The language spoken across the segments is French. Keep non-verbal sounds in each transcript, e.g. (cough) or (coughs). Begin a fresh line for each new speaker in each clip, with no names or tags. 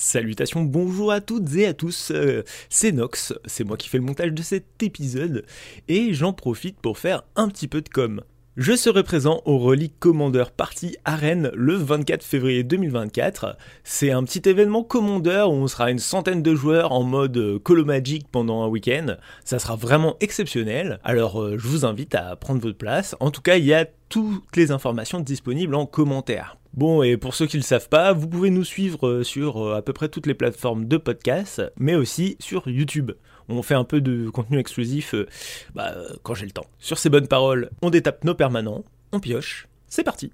Salutations, bonjour à toutes et à tous, euh, c'est Nox, c'est moi qui fais le montage de cet épisode, et j'en profite pour faire un petit peu de com. Je serai présent au Relic Commander Party à le 24 février 2024. C'est un petit événement Commander où on sera une centaine de joueurs en mode euh, Colo Magic pendant un week-end. Ça sera vraiment exceptionnel. Alors euh, je vous invite à prendre votre place. En tout cas, il y a toutes les informations disponibles en commentaire. Bon, et pour ceux qui ne le savent pas, vous pouvez nous suivre euh, sur à peu près toutes les plateformes de podcast, mais aussi sur YouTube on fait un peu de contenu exclusif euh, bah, quand j'ai le temps. Sur ces bonnes paroles, on détape nos permanents, on pioche, c'est parti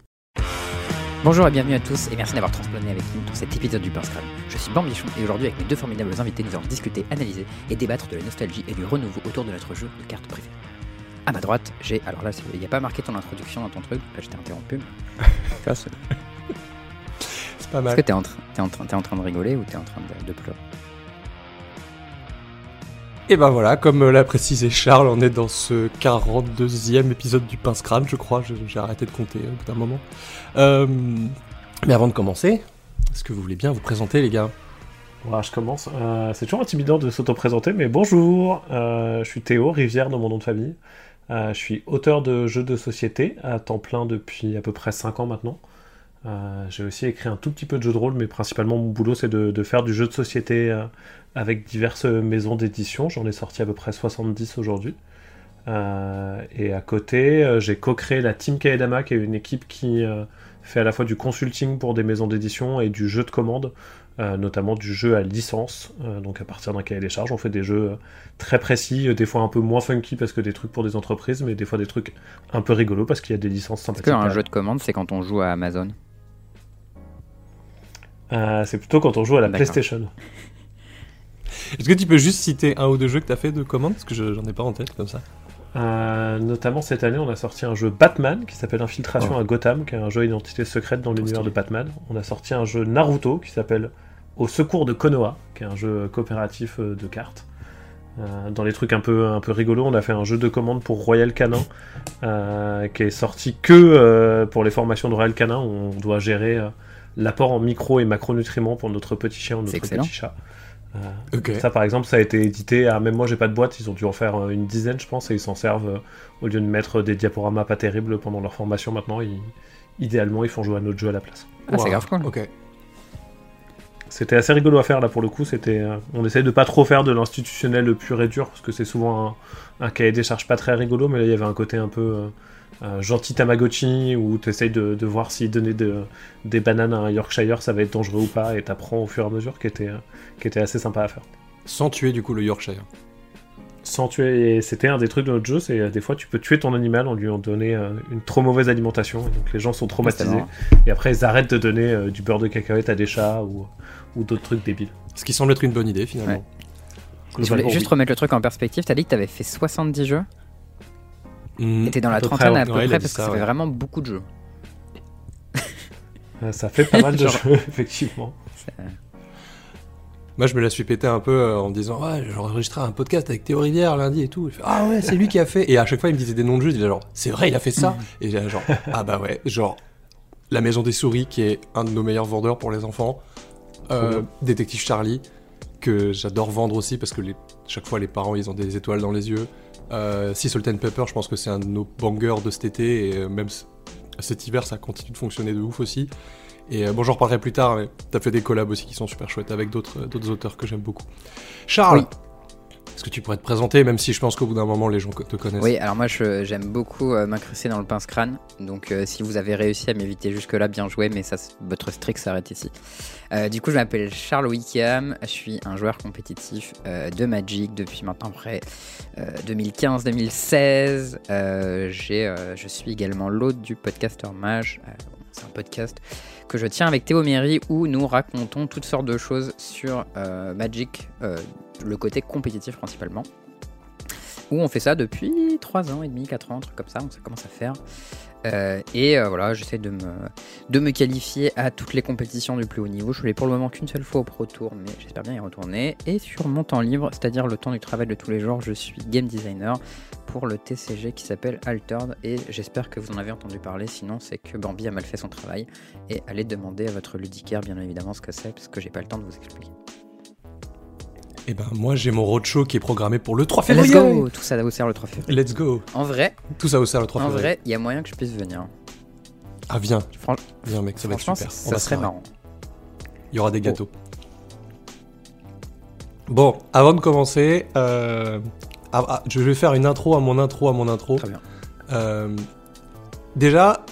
Bonjour et bienvenue à tous et merci d'avoir transplané avec nous dans cet épisode du Pince Je suis Bambichon et aujourd'hui avec mes deux formidables invités nous allons discuter, analyser et débattre de la nostalgie et du renouveau autour de notre jeu de cartes préférées. À ma droite, j'ai. Alors là, il n'y a pas marqué ton introduction dans ton truc, là je t'ai interrompu. (laughs)
c'est pas mal.
Est-ce que t'es en, en, en, train de rigoler ou t'es en train de pleurer?
Et ben voilà, comme l'a précisé Charles, on est dans ce 42e épisode du Pince Crâne, je crois. J'ai arrêté de compter au bout d'un moment. Euh, mais avant de commencer, est-ce que vous voulez bien vous présenter, les gars?
Voilà, je commence. Euh, c'est toujours intimidant de s'auto-présenter, mais bonjour, euh, je suis Théo, Rivière dans mon nom de famille. je suis auteur de jeux de société à temps plein depuis à peu près 5 ans maintenant. j'ai aussi écrit un tout petit peu de jeux de rôle, mais principalement mon boulot c'est de, faire du jeu de société avec diverses maisons d'édition. J'en ai sorti à peu près 70 aujourd'hui. Euh, et à côté, euh, j'ai co-créé la Team Kaedama, qui est une équipe qui euh, fait à la fois du consulting pour des maisons d'édition et du jeu de commande, notamment du jeu à licence. donc à partir d'un cahier des charges, on fait des jeux très précis, des fois un peu moins funky parce que des trucs pour des entreprises, mais des fois des trucs un peu rigolos parce qu'il y a des licences sympathiques.
Est-ce qu'un jeu de commande, c'est quand on joue à Amazon?
C'est plutôt quand on joue à la PlayStation.
Est-ce que tu peux juste citer un ou deux jeux que tu as fait de commande? Parce que j'en ai pas en tête comme ça.
Euh, notamment cette année, on a sorti un jeu Batman qui s'appelle Infiltration oh. à Gotham, qui est un jeu identité secrète dans l'univers de Batman. On a sorti un jeu Naruto qui s'appelle Au secours de Konoha, qui est un jeu coopératif euh, de cartes. Euh, dans les trucs un peu, un peu rigolos, on a fait un jeu de commande pour Royal Canin, qui est sorti que pour les formations de Royal Canin, où on doit gérer l'apport en micro et macronutriments pour notre petit chien ou notre petit chat. Euh, ça, par exemple, ça a été édité. À, même moi, j'ai pas de boîte. Ils ont dû en faire euh, une dizaine, je pense, et ils s'en servent euh, au lieu de mettre des diaporamas pas terribles pendant leur formation. Maintenant, idéalement, ils font jouer à notre jeu à la place.
Ah, c'est grave cool.
Ok.
C'était assez rigolo à faire là pour le coup. C'était, on essaye de pas trop faire de l'institutionnel pur et dur parce que c'est souvent un, un, cahier des charges pas très rigolo, mais là il y avait un côté un peu gentil Tamagotchi où tu essayes de, voir si donner des bananes à un Yorkshire ça va être dangereux ou pas et t'apprends au fur et à mesure qui était, qui était assez sympa à faire.
Sans tuer du coup le Yorkshire.
Sans tuer, et c'était un des trucs de notre jeu, c'est euh, des fois tu peux tuer ton animal en lui en donner euh, une trop mauvaise alimentation, donc les gens sont traumatisés, et après ils arrêtent de donner euh, du beurre de cacahuète à des chats ou, ou d'autres trucs débiles.
Ce qui semble être une bonne idée finalement.
Je voulais juste remettre le truc en perspective, t'as dit que t'avais fait 70 jeux Mmh, et dans la trentaine à peu près, parce que ça, fait vraiment beaucoup de jeux. (laughs)
ça fait pas mal de jeux, (laughs) effectivement.
Moi, je me la suis pété un peu euh, en me disant Ouais, j'enregistrerai un podcast avec Théo Rivière lundi et tout. ah ouais, c'est lui qui a fait. Et à chaque fois, il me disait des noms de jeux. Il disait genre C'est vrai, il a fait ça. Mmh. Et j'ai genre Ah bah ouais, genre La Maison des Souris, qui est un de nos meilleurs vendeurs pour les enfants. Euh, Détective Charlie, que j'adore vendre aussi parce que les... chaque fois, les parents, ils ont des étoiles dans les yeux. Euh, si Salt and Pepper, je pense que c'est un de nos bangers de cet été, et euh, même cet hiver, ça continue de fonctionner de ouf aussi. Et euh, bon, j'en reparlerai plus tard, mais t'as fait des collabs aussi qui sont super chouettes avec d'autres auteurs que j'aime beaucoup. Charles Est-ce que tu pourrais te présenter, même si je pense qu'au bout d'un moment les gens te connaissent
Oui, alors moi j'aime beaucoup m'incruster dans le pince-crâne, donc si vous avez réussi à m'éviter jusque-là, bien joué, mais ça, votre strict s'arrête ici. Euh, du coup, je m'appelle Charles Wickham, je suis un joueur compétitif euh, de Magic depuis maintenant près 2015-2016. Euh, je suis également l'hôte du podcaster Mage. c'est un podcast que je tiens avec Théo Méry où nous racontons toutes sortes de choses sur Magic, le côté compétitif principalement. Où on fait ça depuis 3 ans et demi, 4 ans, un truc comme ça, on ça commence à faire. Euh, et euh, voilà, j'essaie de me, de me qualifier à toutes les compétitions du plus haut niveau. Je allé pour le moment qu'une seule fois au Pro Tour, mais j'espère bien y retourner. Et sur mon temps libre, c'est-à-dire le temps du travail de tous les jours, je suis game designer pour le TCG qui s'appelle Altered et j'espère que vous en avez entendu parler, sinon c'est que Bambi a mal fait son travail et allez demander à votre ludicaire bien évidemment ce que c'est parce que j'ai pas le temps de vous expliquer.
Et ben moi j'ai mon roadshow qui est programmé pour le 3
Let's
février.
go Tout ça au Auxerre le 3 février.
Let's go.
En vrai,
Tout ça au Auxerre le 3
en
février.
vrai, il y a moyen que je puisse venir.
Ah viens,
Fran-
viens mec, ça va être
franchement,
super.
ça, serait marrant.
Il y aura des gâteaux. Bon, avant de commencer, euh, ah, ah, je vais faire une intro à mon intro à mon intro.
Très bien.
Euh, déjà,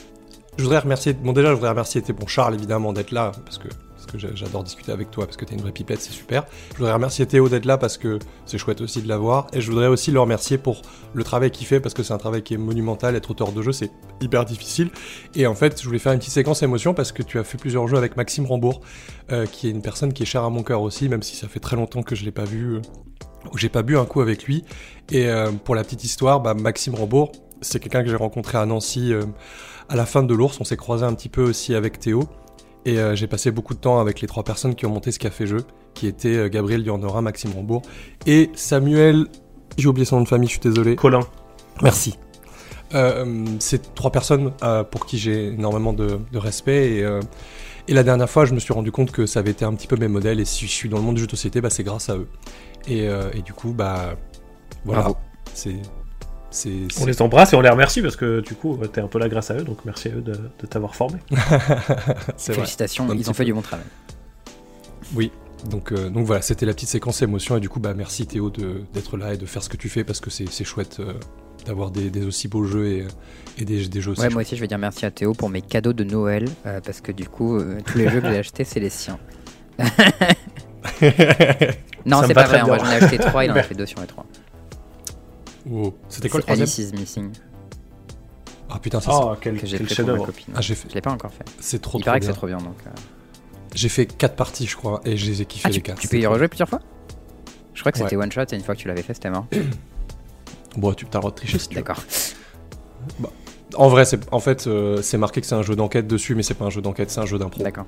je voudrais remercier. Bon, déjà, je voudrais remercier bon Charles évidemment d'être là parce que parce que j'a- j'adore discuter avec toi parce que t'es une vraie pipette, c'est super. Je voudrais remercier Théo d'être là parce que c'est chouette aussi de l'avoir et je voudrais aussi le remercier pour le travail qu'il fait parce que c'est un travail qui est monumental. Être auteur de jeu, c'est hyper difficile. Et en fait, je voulais faire une petite séquence émotion parce que tu as fait plusieurs jeux avec Maxime Rambourg, euh, qui est une personne qui est chère à mon cœur aussi, même si ça fait très longtemps que je l'ai pas vu, euh, j'ai pas bu un coup avec lui. Et euh, pour la petite histoire, bah, Maxime Rambourg, c'est quelqu'un que j'ai rencontré à Nancy euh, à la fin de l'ours. On s'est croisé un petit peu aussi avec Théo. Et euh, j'ai passé beaucoup de temps avec les trois personnes qui ont monté ce café-jeu, qui étaient euh, Gabriel Diornora, Maxime Rambourg et Samuel. J'ai oublié son nom de famille, je suis désolé.
Colin.
Merci. Euh, c'est trois personnes pour qui j'ai énormément de, de respect et, et la dernière fois je me suis rendu compte que ça avait été un petit peu mes modèles et si je suis dans le monde du jeu de société bah, c'est grâce à eux et, euh, et du coup bah voilà
Bravo.
c'est c'est
On les embrasse et on les remercie parce que du coup, t'es un peu là grâce à eux, donc merci à eux de, de t'avoir formé. (laughs)
c'est vrai
Félicitations, ils ont fait
peu.
du bon travail.
oui donc, euh, donc voilà, c'était la petite séquence émotion et du coup bah merci Théo de- d'être là et de faire ce que tu fais parce que c'est c'est chouette euh, d'avoir des, des aussi beaux jeux et, et des, des jeux aussi
Ouais, moi aussi je vais dire merci à Théo pour mes cadeaux de Noël euh, parce que du coup, euh, tous les jeux que j'ai (laughs) achetés, c'est les siens. (laughs) (laughs) Non, c'est pas vrai, en vrai,
bien.
j'en ai acheté trois, il en a (laughs) fait deux sur les trois.
Oh, C'était quoi le troisième
Alice is Missing
Ah putain, ça, c'est-
Oh, quel,
que j'ai
quel
fait pour ma
chef-d'œuvre.
copine.
Ah, j'ai fait-
Je l'ai pas encore fait.
c'est trop
il
trop
paraît que
bien.
c'est trop bien donc. euh.
J'ai fait 4 parties, je crois, et je les ai kiffées
Ah,
les
tu,
4.
tu peux y rejouer plusieurs fois? Je crois que c'était one shot et une fois que tu l'avais fait, c'était mort. (coughs)
Bon, tu t'as le droit de tricher si tu veux.
D'accord.
En vrai, c'est en fait, euh, c'est marqué que c'est un jeu d'enquête dessus, mais c'est pas un jeu d'enquête, c'est un jeu d'impro.
D'accord.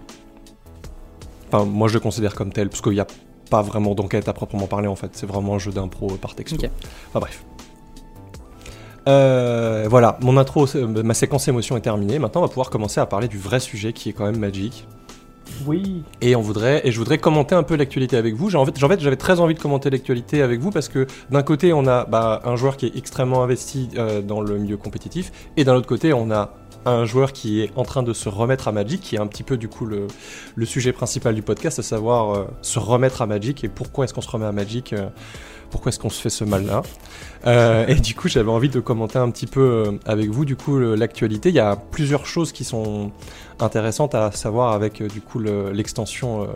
Enfin, moi, je le considère comme tel, parce qu'il n'y a pas vraiment d'enquête à proprement parler, en fait. C'est vraiment un jeu d'impro euh, par texto.
Ok.
Enfin, bref. Euh, voilà, mon intro, c'est- ma séquence émotion est terminée. Maintenant, on va pouvoir commencer à parler du vrai sujet qui est quand même Magic.
Oui.
Et on voudrait, et je voudrais commenter un peu l'actualité avec vous. J'ai en fait, en fait, j'avais très envie de commenter l'actualité avec vous parce que d'un côté, on a bah, un joueur qui est extrêmement investi euh, dans le milieu compétitif, et d'un autre côté, on a un joueur qui est en train de se remettre à Magic, qui est un petit peu du coup le, sujet principal du podcast, à savoir euh, se remettre à Magic et pourquoi est-ce qu'on se remet à Magic, euh, pourquoi est-ce qu'on se fait ce mal-là. Euh, et du coup, j'avais envie de commenter un petit peu avec vous du coup l'actualité. Il y a plusieurs choses qui sont intéressantes à savoir avec du coup le- l'extension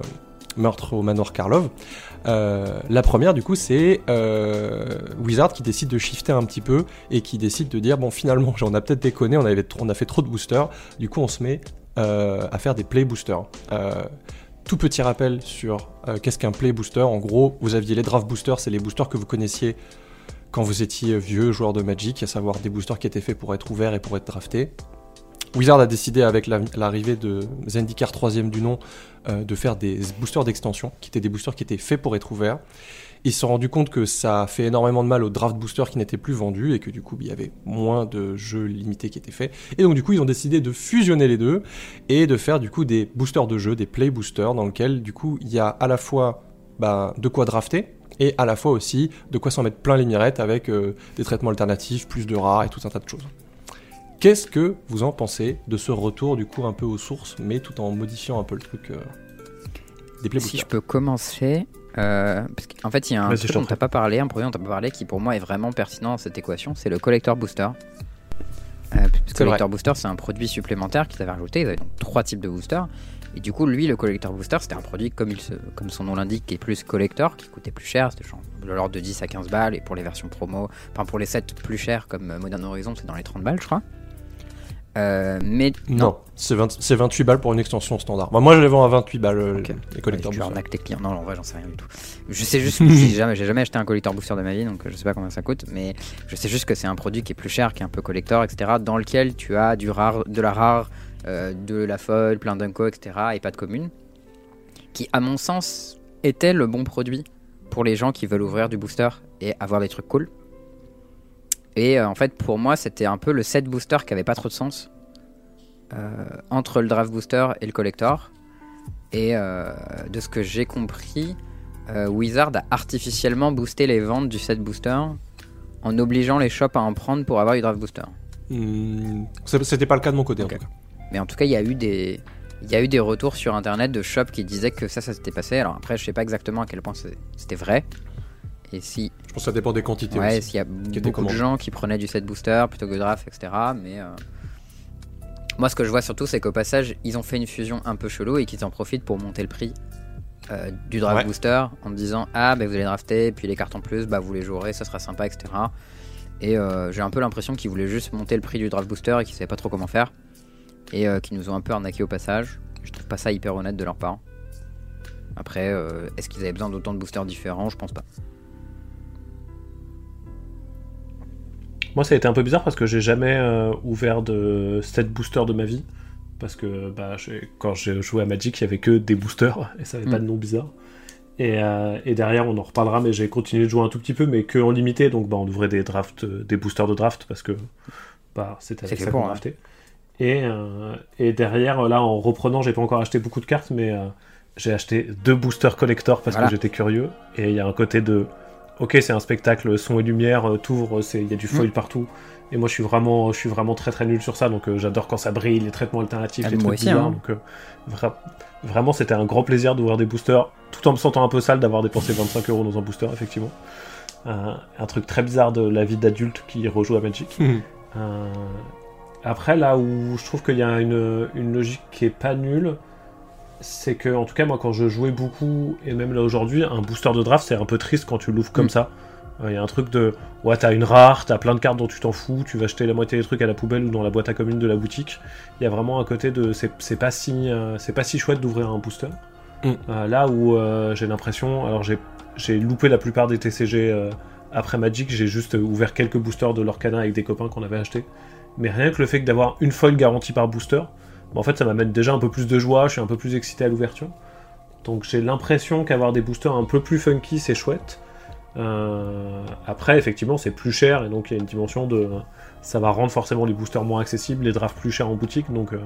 Meurtre au manoir Karlov. Euh, la première du coup c'est euh, Wizard qui décide de shifter un petit peu et qui décide de dire bon finalement (laughs) on a peut-être déconné, on, avait on a fait trop de boosters, du coup on se met euh, à faire des play boosters. Tout petit rappel sur qu'est-ce qu'un play booster. En gros, vous aviez les draft boosters, c'est les boosters que vous connaissiez quand vous étiez vieux joueur de Magic, à savoir des boosters qui étaient faits pour être ouverts et pour être draftés. Wizard a décidé avec la- l'arrivée de Zendikar 3ème du nom euh, de faire des boosters d'extension, qui étaient des boosters qui étaient faits pour être ouverts. Ils se sont rendus compte que ça a fait énormément de mal aux draft boosters qui n'étaient plus vendus et que du coup il y avait moins de jeux limités qui étaient faits. Et donc du coup ils ont décidé de fusionner les deux et de faire du coup des boosters de jeux, des play boosters dans lesquels du coup il y a à la fois bah, de quoi drafter et à la fois aussi de quoi s'en mettre plein les mirettes avec euh, des traitements alternatifs, plus de rares et tout un tas de choses. Qu'est-ce que vous en pensez de ce retour du coup un peu aux sources, mais tout en modifiant un peu le truc euh, des play
Si je peux commencer, euh, parce qu'en fait il y a un truc dont t'as pas parlé, un produit dont t'as pas parlé qui pour moi est vraiment pertinent dans cette équation, c'est le collector booster. Euh, parce que
C'est
le collector booster c'est un produit supplémentaire qu'ils avaient rajouté, ils avaient donc trois types de boosters. Et du coup lui le collector booster c'était un produit comme, il se, comme son nom l'indique qui est plus collector, qui coûtait plus cher, c'était de l'ordre de 10 à 15 balles et pour les versions promo, enfin pour les sets plus chers comme euh, Modern Horizon c'est dans les 30 balles je crois. Euh, mais
Non, c'est 20 c'est 28 balles pour une extension standard. Bah, moi je les vends à 28 balles euh, les collecteurs
tu
boosters.
tes clients. Non, en vrai, j'en sais rien du tout. Je sais juste que j'ai (laughs) jamais, acheté un collector booster de ma vie, donc euh, je sais pas combien ça coûte, mais je sais juste que c'est un produit qui est plus cher, qui est un peu collector, etc., dans lequel tu as du rare, de la rare, euh, de la folle, plein d'unco, etc., et pas de commune, qui, à mon sens, était le bon produit pour les gens qui veulent ouvrir du booster et avoir des trucs cool. Et euh, en fait, pour moi, c'était un peu le set booster qui avait pas trop de sens euh, entre le draft booster et le collector. Et euh, de ce que j'ai compris, Wizard a artificiellement boosté les ventes du set booster en obligeant les shops à en prendre pour avoir du draft booster.
Hmm, C'était pas le cas de mon côté en tout cas.
Mais en tout cas, il y a eu des, il y a eu des retours sur internet de shops qui disaient que ça, ça s'était passé. Alors après, je sais pas exactement à quel point c'était vrai. Et si,
pense que ça dépend des quantités
ouais,
aussi.
s'il y a beaucoup de gens qui prenaient du set booster plutôt que draft, etc. Mais euh, moi, ce que je vois surtout, c'est qu'au passage, ils ont fait une fusion un peu chelou et qu'ils en profitent pour monter le prix euh, du draft
Ouais.
booster en disant ah bah, vous allez drafter, puis les cartes en plus, bah vous les jouerez, ça sera sympa, etc. Et euh, j'ai un peu l'impression qu'ils voulaient juste monter le prix du draft booster et qu'ils savaient pas trop comment faire et qu'ils nous ont un peu arnaqué au passage. Je trouve pas ça hyper honnête de leur part. Après, euh, est-ce qu'ils avaient besoin d'autant de boosters différents? Je pense pas.
Moi, ça a été un peu bizarre parce que j'ai jamais euh, ouvert de set booster de ma vie. Parce que bah, quand j'ai joué à Magic, il y avait que des boosters (laughs) et ça avait pas de nom bizarre. Et, euh, et derrière, on en reparlera, mais j'ai continué de jouer un tout petit peu, mais que en limité. Donc, bah, on ouvrait des drafts, euh, des boosters de draft parce que bah, c'était
C'est
avec ça qu'on
hein.
draftait. Et, euh, et derrière, là, en reprenant, j'ai pas encore acheté beaucoup de cartes, mais j'ai acheté deux boosters collector parce
Voilà.
que j'étais curieux. Et il y a un côté de ok, c'est un spectacle son et lumière, euh, t'ouvres, c'est- il y a du
Mm.
foil partout. Et moi, je suis vraiment, je suis vraiment très très nul sur ça. Donc, euh, j'adore quand ça brille, les traitements alternatifs,
Ah,
les trucs
aussi,
bizarres.
hein.
Donc, euh, vra- vraiment, c'était un grand plaisir d'ouvrir des boosters, tout en me sentant un peu sale d'avoir dépensé 25 euros dans un booster, effectivement. Euh, un truc très bizarre de la vie d'adulte qui rejoue à Magic. Euh, après, là où je trouve qu'il y a une, une logique qui est pas nulle, c'est que, en tout cas, moi, quand je jouais beaucoup, et même là aujourd'hui, un booster de draft, c'est un peu triste quand tu l'ouvres comme
Mm.
ça. Euh, Il y a un truc de, ouais, t'as une rare, t'as plein de cartes dont tu t'en fous, tu vas jeter la moitié des trucs à la poubelle ou dans la boîte à commune de la boutique. Il y a vraiment un côté de, c'est pas si, euh, c'est pas si chouette d'ouvrir un booster.
Mm.
Euh, là où j'ai l'impression, alors j'ai loupé la plupart des TCG après Magic, j'ai juste ouvert quelques boosters de l'Orcana avec des copains qu'on avait achetés. Mais rien que le fait d'avoir une foil garantie par booster, en fait ça m'amène déjà un peu plus de joie, je suis un peu plus excité à l'ouverture. Donc j'ai l'impression qu'avoir des boosters un peu plus funky, c'est chouette. Euh, après, effectivement, c'est plus cher et donc il y a une dimension de. Ça va rendre forcément les boosters moins accessibles, les drafts plus chers en boutique, donc, euh,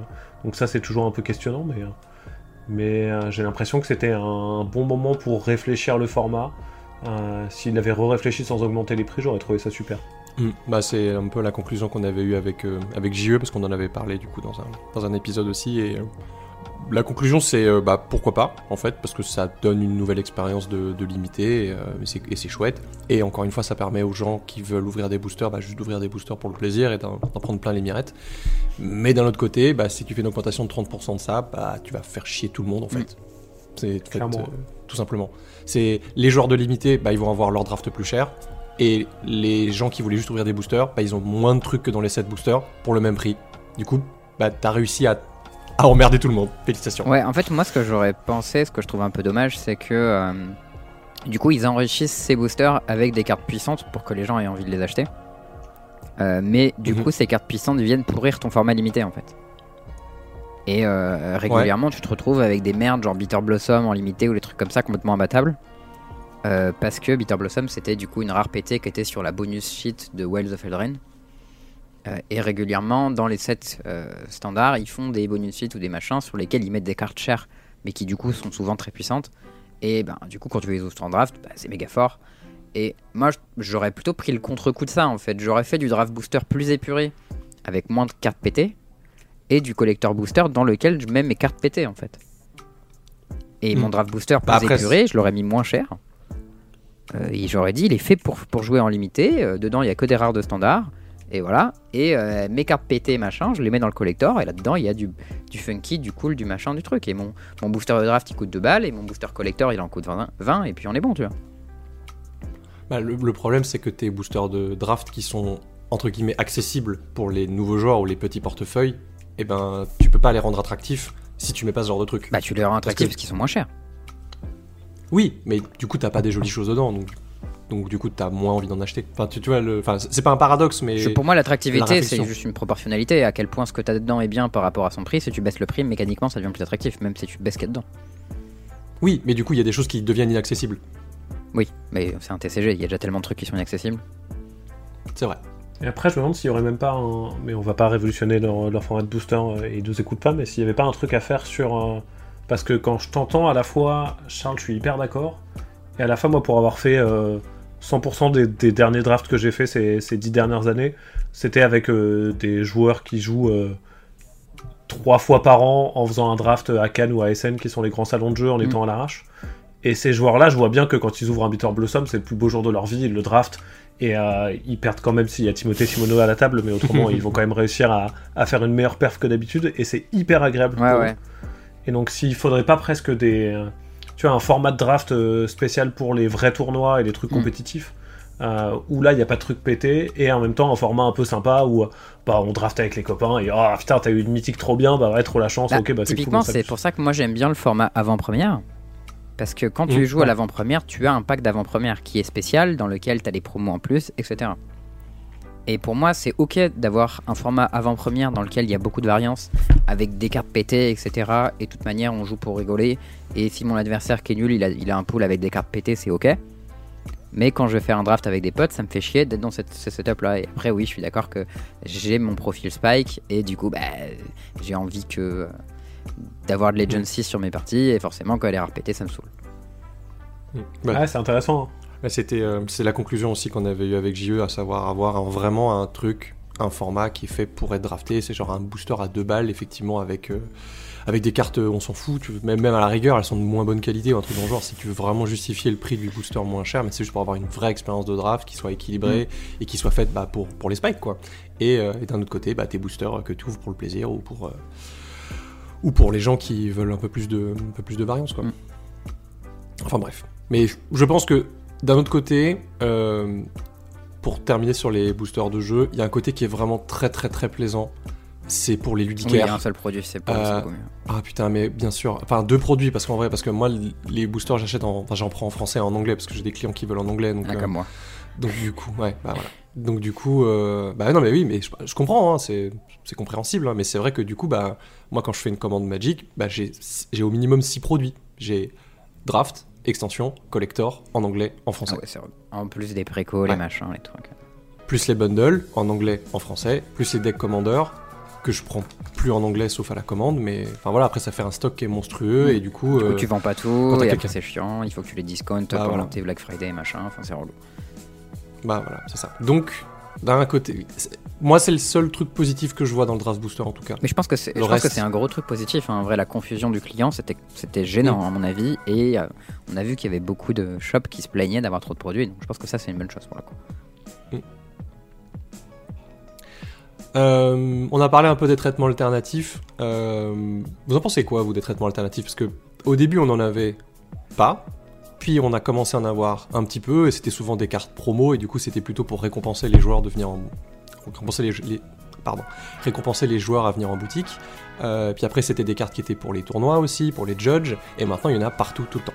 ça c'est toujours un peu questionnant, mais, euh, mais j'ai l'impression que c'était un bon moment pour réfléchir le format. S'il avait re-réfléchi sans augmenter les prix, j'aurais trouvé ça super.
Hmm. Bah, c'est un peu la conclusion qu'on avait eue avec, euh, avec JE, parce qu'on en avait parlé du coup dans un, dans un épisode aussi. Et euh, la conclusion, c'est euh, bah, pourquoi pas, en fait, parce que ça donne une nouvelle expérience de, de limité, et, euh, et c'est- et c'est chouette. Et encore une fois, ça permet aux gens qui veulent ouvrir des boosters, bah, juste d'ouvrir des boosters pour le plaisir et d'en prendre plein les mirettes. Mais d'un autre côté, bah, si tu fais une augmentation de 30% de ça, bah, tu vas faire chier tout le monde, en fait. C'est
Clairement.
euh, tout simplement. C'est les joueurs de limité, bah, ils vont avoir leur draft plus cher. Et les gens qui voulaient juste ouvrir des boosters, bah, ils ont moins de trucs que dans les 7 boosters pour le même prix. Du coup, bah, t'as réussi à, à emmerder tout le monde. Félicitations.
Ouais, en fait, moi, ce que j'aurais pensé, ce que je trouve un peu dommage, c'est que euh, du coup, ils enrichissent ces boosters avec des cartes puissantes pour que les gens aient envie de les acheter. Euh, mais du
Mhm.
coup, ces cartes puissantes viennent pourrir ton format limité en fait. Et euh, régulièrement, tu te retrouves avec des merdes genre Bitter Blossom en limité ou des trucs comme ça complètement imbattables. Euh, parce que Bitter Blossom c'était du coup une rare PT qui était sur la bonus sheet de Wells of Eldraine. Euh, et régulièrement, dans les sets euh, standards, ils font des bonus sheets ou des machins sur lesquels ils mettent des cartes chères, mais qui du coup sont souvent très puissantes. Et ben, du coup, quand tu les ouvres en draft, bah, c'est méga fort. Et moi, j'aurais plutôt pris le contre-coup de ça en fait. J'aurais fait du draft booster plus épuré, avec moins de cartes pétées, et du collector booster dans lequel je mets mes cartes pétées en fait. Et
Hmm.
mon draft booster plus
Bah, après,
épuré, je l'aurais mis moins cher. Euh, et j'aurais dit, il est fait pour, pour jouer en limité. euh, dedans, il y a que des rares de standard. Et voilà. Et euh, mes cartes pétées, machin, je les mets dans le collector. Et là-dedans, il y a du, du funky, du cool, du machin, du truc. Et mon, mon booster de draft, il coûte 2 balles. Et mon booster collector, il en coûte 20. 20 et puis on est bon, tu vois.
Bah, le, le problème, c'est que tes boosters de draft qui sont entre guillemets accessibles pour les nouveaux joueurs ou les petits portefeuilles, eh ben, tu peux pas les rendre attractifs si tu mets pas ce genre de truc.
Bah, tu les rends attractifs parce qu'ils sont moins chers.
Oui, mais du coup, t'as pas des jolies choses dedans, donc, donc du coup, t'as moins envie d'en acheter. Enfin, tu, tu vois, le, enfin, c'est pas un paradoxe, mais
Je- pour moi,
la
l'attractivité, c'est juste une proportionnalité. À quel point ce que tu as dedans est bien par rapport à son prix. Si tu baisses le prix, mécaniquement, ça devient plus attractif, même si tu baisses ce qu'il y a dedans.
oui, mais du coup, il y a des choses qui deviennent inaccessibles.
Oui, mais c'est un TCG, il y a déjà tellement de trucs qui sont inaccessibles.
C'est vrai.
Et après, je me demande s'il y aurait même pas un. Mais on va pas révolutionner leur, leur format de booster et ils nous écoutent pas, mais s'il y avait pas un truc à faire sur. euh, Parce que quand je t'entends, à la fois, Charles, je suis hyper d'accord. Et à la fois, moi, pour avoir fait euh, 100% des, des derniers drafts que j'ai fait ces, ces 10 dernières années, c'était avec euh, des joueurs qui jouent euh, trois fois par an en faisant un draft à Cannes ou à SN, qui sont les grands salons de jeu, en
Mm.
étant à l'arrache. Et ces joueurs-là, je vois bien que quand ils ouvrent un Bitter Blossom, c'est le plus beau jour de leur vie, ils le draftent. Et euh, ils perdent quand même s'il y a Timothée Simono à la table, mais autrement, (laughs) ils vont quand même réussir à, à faire une meilleure perf que d'habitude. Et c'est hyper agréable.
Ouais,
pour eux. Et donc, s'il faudrait pas presque des. euh, Tu vois, un format de draft euh, spécial pour les vrais tournois et les trucs
Mm.
compétitifs, euh, où là, il n'y a pas de truc pété, et en même temps, un format un peu sympa où bah, on draft avec les copains, et oh putain, t'as eu une mythique trop bien, bah ouais, trop la chance,
Bah,
ok, bah c'est cool.
typiquement,
on
c'est pour ça que moi j'aime bien le format avant-première. Parce que quand tu
Mm,
joues à l'avant-première, tu as un pack d'avant-première qui est spécial, dans lequel tu as des promos en plus, etc. Et pour moi, c'est ok d'avoir un format avant-première dans lequel il y a beaucoup de variance, avec des cartes pétées, etc. Et de toute manière, on joue pour rigoler. Et si mon adversaire qui est nul, il a, il a un pool avec des cartes pétées, c'est ok. Mais quand je vais faire un draft avec des potes, ça me fait chier d'être dans cette, ce setup-là. Et après, oui, je suis d'accord que j'ai mon profil Spike, et du coup, bah, j'ai envie que d'avoir de l'agency sur mes parties, et forcément, quand elle est pétée, ça me saoule.
Bah,
Ouais, c'est intéressant. hein.
C'était, euh, c'est la conclusion aussi qu'on avait eu avec JE, à savoir avoir un- vraiment un truc, un format qui est fait pour être drafté. C'est genre un booster à deux balles, effectivement, avec, euh, avec des cartes, euh, on s'en fout. Tu veux- même, même à la rigueur, elles sont de moins bonne qualité ou un truc dans le genre. Si tu veux vraiment justifier le prix du booster moins cher, mais c'est juste pour avoir une vraie expérience de draft qui soit équilibrée et qui soit faite bah, pour, pour les spikes, quoi. Et, euh, et d'un autre côté, bah, tes boosters que tu ouvres pour le plaisir ou pour, euh, ou pour les gens qui veulent un peu plus de, un peu plus de variance, quoi.
Mm.
Enfin bref. Mais je pense que d'un autre côté, euh, pour terminer sur les boosters de jeu, il y a un côté qui est vraiment très très très plaisant. C'est pour les
Oui,
ludicaires.
un seul produit, c'est pas
Euh. Ah putain, mais bien sûr. Enfin, deux produits, parce qu'en vrai, parce que moi, les boosters, j'achète en. Enfin, j'en prends en français et en anglais, parce que j'ai des clients qui veulent en anglais. Donc,
Ah,
euh,
comme moi.
donc du coup, ouais, bah voilà. Donc du coup, euh, bah non, mais oui, mais je, je comprends, hein, c'est compréhensible, hein, mais c'est vrai que du coup, bah, moi, quand je fais une commande Magic, bah, j'ai j'ai au minimum six produits. J'ai draft, extension, collector, en anglais, en français.
Ah ouais. En plus des précos, les
Ouais.
machins, les trucs.
plus les bundles en anglais, en français, plus les decks commander que je prends plus en anglais sauf à la commande, mais enfin voilà, après ça fait un stock qui est monstrueux
Mm.
et du coup,
Du coup,
euh,
tu vends pas tout, et après c'est chiant, il faut que tu les discounts
Bah,
pour
voilà.
Black Friday, machin, enfin c'est relou.
bah voilà, c'est ça. Donc d'un côté, moi c'est le seul truc positif que je vois dans le draft booster en tout cas.
Mais je pense que c'est, pense que
reste-
c'est un gros truc positif. hein. En vrai, la confusion du client, c'était, c'était gênant à mon avis. Et euh, on a vu qu'il y avait beaucoup de shops qui se plaignaient d'avoir trop de produits. Donc je pense que ça, c'est une bonne chose pour le coup.
Euh, on a parlé un peu des traitements alternatifs. Euh, vous en pensez quoi vous des traitements alternatifs? Parce que au début on en avait pas. Puis on a commencé à en avoir un petit peu, et c'était souvent des cartes promo, et du coup c'était plutôt pour récompenser les joueurs de venir en... récompenser les, les- pardon, récompenser les joueurs à venir en boutique. Euh, puis après c'était des cartes qui étaient pour les tournois aussi, pour les judges, et maintenant il y en a partout tout le temps.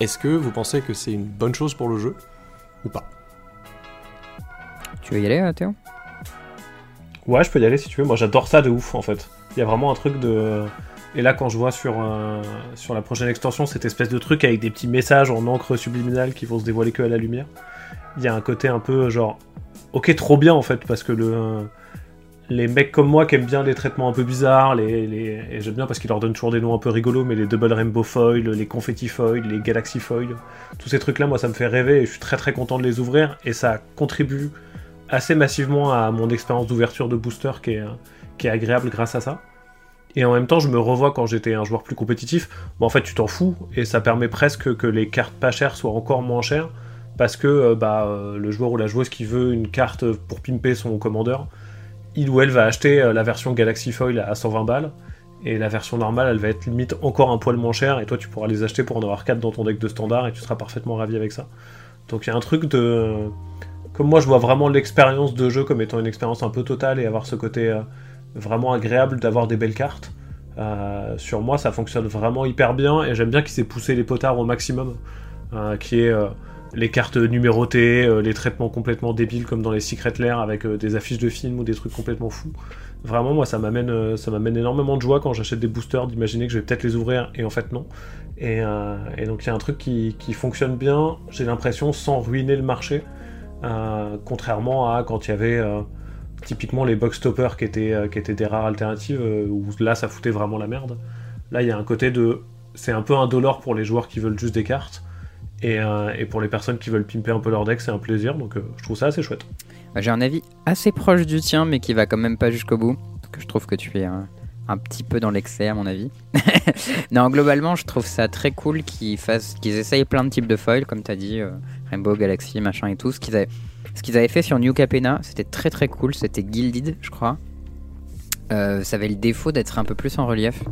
Est-ce que vous pensez que c'est une bonne chose pour le jeu ou pas?
Tu veux y aller, euh, Théo?
Ouais, je peux y aller si tu veux. Moi, j'adore ça de ouf, en fait. Il y a vraiment un truc de. Et là, quand je vois sur, euh, sur la prochaine extension cette espèce de truc avec des petits messages en encre subliminale qui vont se dévoiler que à la lumière, il y a un côté un peu genre. Ok, trop bien en fait, parce que le. Les mecs comme moi qui aiment bien les traitements un peu bizarres, et j'aime bien parce qu'ils leur donnent toujours des noms un peu rigolos, mais les Double Rainbow Foil, les Confetti Foil, les Galaxy Foil, tous ces trucs-là, moi ça me fait rêver et je suis très très content de les ouvrir et ça contribue assez massivement à mon expérience d'ouverture de booster qui est, qui est agréable grâce à ça. Et en même temps, je me revois quand j'étais un joueur plus compétitif. Bon, en fait, tu t'en fous et ça permet presque que les cartes pas chères soient encore moins chères parce que euh, bah, euh, le joueur ou la joueuse qui veut une carte pour pimper son commandeur, il ou elle va acheter euh, la version Galaxy Foil à 120 balles et la version normale, elle va être limite encore un poil moins chère et toi, tu pourras les acheter pour en avoir 4 dans ton deck de standard et tu seras parfaitement ravi avec ça. Donc il y a un truc de comme moi je vois vraiment l'expérience de jeu comme étant une expérience un peu totale et avoir ce côté vraiment agréable d'avoir des belles cartes. Sur moi ça fonctionne vraiment hyper bien et j'aime bien qu'il s'est poussé les potards au maximum. Qui est les cartes numérotées, euh, les traitements complètement débiles comme dans les Secret Lair avec euh, des affiches de films ou des trucs complètement fous. Vraiment moi ça m'amène euh, ça m'amène énormément de joie quand j'achète des boosters d'imaginer que je vais peut-être les ouvrir et en fait non. Et, donc il y a un truc qui, fonctionne bien, j'ai l'impression, sans ruiner le marché. Contrairement à quand il y avait typiquement les box qui étaient, qui étaient des rares alternatives, où là ça foutait vraiment la merde. Là il y a un côté de. C'est un peu un pour les joueurs qui veulent juste des cartes. Et, euh, et pour les personnes qui veulent pimper un peu leur deck, c'est un plaisir. Donc euh, je trouve ça assez chouette.
Bah, J'ai un avis assez proche du tien, mais qui va quand même pas jusqu'au bout. Que je trouve que tu es un, petit peu dans l'excès, à mon avis. (laughs) non, globalement, je trouve ça très cool qu'ils qu'ils essayent plein de types de foils, comme tu as dit, euh, Rainbow, Galaxy, machin et tout. Ce qu'ils avaient, fait sur New Capena, c'était très très cool. C'était Gilded, je crois. Ça avait le défaut d'être un peu plus en relief.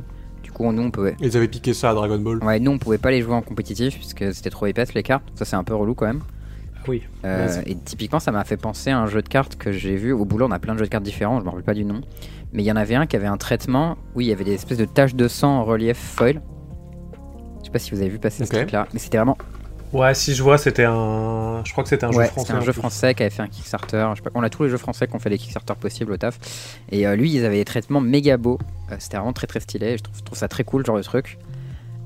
Coup, nous, on pouvait.
Ils avaient piqué ça à Dragon Ball.
Ouais, nous, on pouvait pas les jouer en compétitif, puisque c'était trop épaisse les cartes. Ça, c'est un peu relou quand même.
Oui.
Euh, et typiquement, ça m'a fait penser à un jeu de cartes que j'ai vu. Au boulot, on a plein de jeux de cartes différents, je me rappelle pas du nom. Mais il y en avait un qui avait un traitement où il y avait des espèces de taches de sang en relief foil. Je sais pas si vous avez vu passer ce truc-là, mais c'était vraiment.
Ouais, si je vois, c'était un. Je crois que c'était un
ouais,
jeu français.
un jeu français qui avait fait un Kickstarter. Je sais pas, on a tous les jeux français qui ont fait des Kickstarter possibles au taf. Et euh, lui, ils avaient des traitements méga beaux. Euh, c'était vraiment très très stylé. Je trouve, je trouve ça très cool, genre de truc.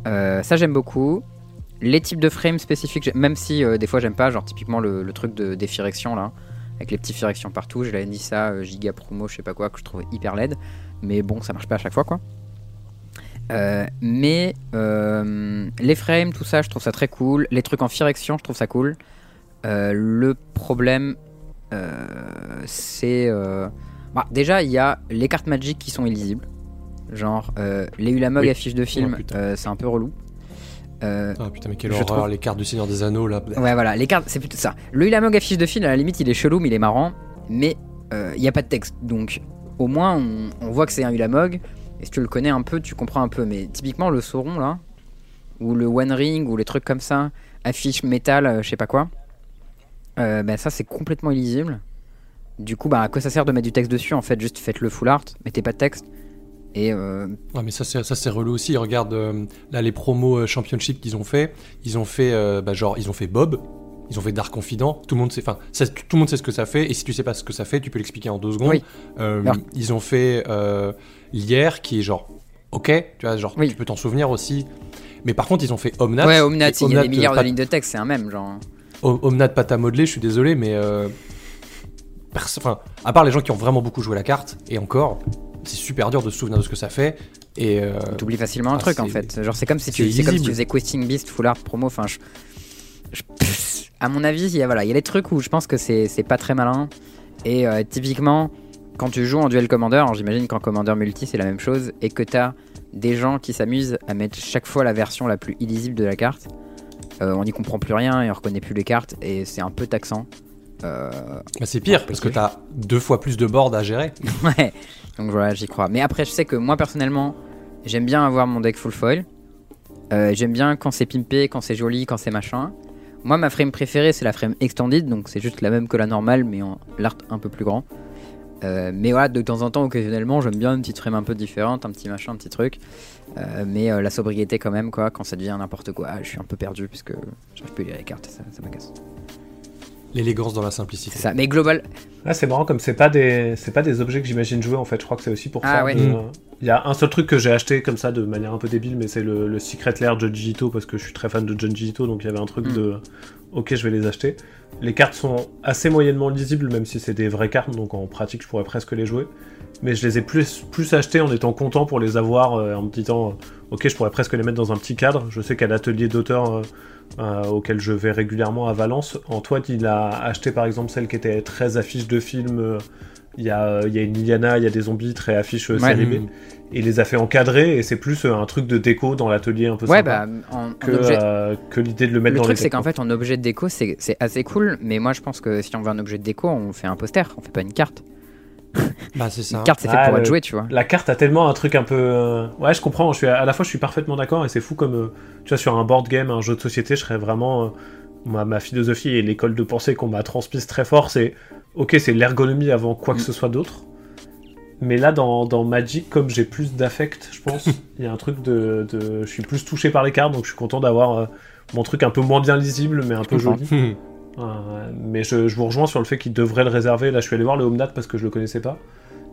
Euh, ça, j'aime beaucoup. Les types de frames spécifiques, même si des fois j'aime pas, genre typiquement le, le truc de, des firections là, avec les petits firections partout. Je l'avais dit ça, giga promo, je sais pas quoi, que je trouvais hyper laid. Mais bon, ça marche pas à chaque fois quoi. Euh, mais euh, les frames, tout ça, je trouve ça très cool. Les trucs en firection, je trouve ça cool. Euh, le problème, c'est. bah, déjà, il y a les cartes Magic qui sont illisibles. Genre, les Ulamog
Oui.
affiches de film,
Oh,
euh, c'est un peu relou.
Ah putain, mais quelle horreur,
trouve-
les cartes du Seigneur des Anneaux là.
Ouais, voilà, les cartes, c'est plutôt ça. Le Ulamog affiche de film, à la limite, il est chelou, mais il est marrant. Mais il n'y a pas de texte. Donc, au moins, on, on voit que c'est un Ulamog. Si tu le connais un peu, tu comprends un peu. Mais typiquement, le Sauron, là, ou le One Ring, ou les trucs comme ça, affiche métal, euh, je sais pas quoi, euh, ben ça, c'est complètement illisible. Du coup, bah, à quoi ça sert de mettre du texte dessus En fait, juste faites le full art, mettez pas de texte. Et euh,
Ouais, mais ça c'est ça c'est relou aussi. Regarde là les promos championship qu'ils ont fait. Ils ont fait bah, genre ils ont fait Bob. Ils ont fait Dark Confident. Tout le monde sait, enfin, tout le monde sait ce que ça fait. Et si tu sais pas ce que ça fait, tu peux l'expliquer en deux secondes.
Oui.
Euh, Ils ont fait euh, Lier, qui est genre, ok, tu vois, genre,
Oui.
tu peux t'en souvenir aussi. Mais par contre, ils ont fait Omnat.
ouais, Omnat, il y a des milliards
euh,
de
pas-
lignes de texte, c'est un même, genre.
Om- Omnat pâte à modeler, je suis désolé, mais euh, enfin, à part les gens qui ont vraiment beaucoup joué la carte, et encore, c'est super dur de se souvenir de ce que ça fait. Et euh,
T'oublies facilement un
ah,
truc en fait. Genre c'est comme si tu, comme si tu faisais Questing Beast full art promo. Enfin, je, à mon avis, il y a voilà, il y a des trucs où je pense que c'est pas très malin. Et euh, typiquement, quand tu joues en duel commander, alors j'imagine qu'en commander multi c'est la même chose, et que t'as des gens qui s'amusent à mettre chaque fois la version la plus illisible de la carte. euh, on n'y comprend plus rien et on reconnaît plus les cartes et c'est un peu taxant. Euh,
bah, c'est pire, parce que t'as deux fois plus de board à gérer. (laughs)
Ouais, donc voilà, j'y crois. Mais après, je sais que moi personnellement, j'aime bien avoir mon deck full foil. Euh, j'aime bien quand c'est pimpé, quand c'est joli, quand c'est machin. Moi, ma frame préférée, c'est la frame extended, donc c'est juste la même que la normale, mais en l'art un peu plus grand. Euh, mais voilà, de temps en temps, occasionnellement, j'aime bien une petite frame un peu différente, un petit machin, un petit truc. Euh, mais euh, la sobriété, quand même, quoi, quand ça devient n'importe quoi, je suis un peu perdu puisque j'arrive plus à lire les cartes, ça, ça m'agace.
L'élégance dans la simplicité.
C'est ça. Mais global,
Là, c'est marrant comme c'est pas des c'est pas des objets que j'imagine jouer en fait. Je crois que c'est aussi pour
Ah
ça.
ouais.
de-
Mm.
Il y a un seul truc que j'ai acheté comme ça de manière un peu débile, mais c'est le, le Secret Lair Junji Ito parce que je suis très fan de Junji Ito, donc il y avait un truc
Mm.
de ok, je vais les acheter. Les cartes sont assez moyennement lisibles, même si c'est des vraies cartes, donc en pratique je pourrais presque les jouer. Mais je les ai plus, plus achetées en étant content pour les avoir, euh, en me disant euh, ok, je pourrais presque les mettre dans un petit cadre. Je sais qu'à l'atelier d'auteur euh, auquel je vais régulièrement à Valence, Antoine il a acheté par exemple celle qui était très affiche de film. Il y, a, euh, il y a une Liliana, il y a des zombies très affiche euh,
Ouais.
série B.
Mm.
Et il les a fait encadrer et c'est plus euh, un truc de déco dans l'atelier un peu
ouais,
sympa
bah, en, en
que,
objet,
euh, que l'idée de le mettre
Le
dans
truc,
les
c'est qu'en fait, en objet de déco, c'est c'est assez cool, mais moi je pense que si on veut un objet de déco, on fait un poster, on fait pas une carte. (laughs)
Bah, c'est ça.
Une carte, c'est fait
Ah,
pour
le-
être joué, tu vois.
La carte a tellement un truc un peu. Ouais, je comprends. Je suis à... la fois, je suis parfaitement d'accord et c'est fou comme. Tu vois, sur un board game, un jeu de société, je serais vraiment. Ma, ma philosophie et l'école de pensée qu'on m'a transmise très fort, c'est. Ok, c'est l'ergonomie avant quoi que ce soit d'autre. Mais là, dans, dans Magic, comme j'ai plus d'affect, je pense, (laughs) il y a un truc de, de- Je suis plus touché par les cartes, donc je suis content d'avoir euh, mon truc un peu moins bien lisible, mais un peu joli. (laughs) Euh, mais je, je vous rejoins sur le fait qu'il devrait le réserver. Là, je suis allé voir le Homnat parce que je le connaissais pas.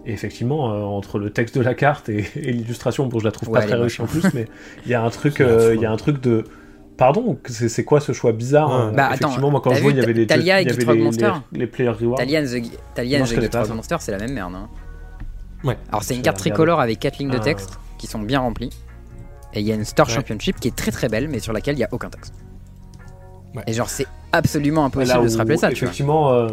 Et effectivement, euh, entre le texte de la carte et, (laughs) et l'illustration, bon, je la trouve
Ouais,
pas très réussie en
moche.
plus, mais il y a un truc, il y a un truc de Pardon, c'est quoi ce choix bizarre
Ouais.
hein
Bah, attends,
Effectivement, moi quand je vois, il y avait les,
Talia et
les,
Monster
les, les player rewards.
Talia and the, Talia
Non,
and. Monster, c'est la même merde. hein.
Ouais.
Alors, c'est une carte tricolore avec 4 lignes de
Ah.
texte qui sont bien remplies. Et il y a une Store
Ouais.
Championship qui est très très belle, mais sur laquelle il n'y a aucun texte.
Ouais.
Et genre, c'est absolument impossible de se rappeler ça, tu vois.
Effectivement, euh,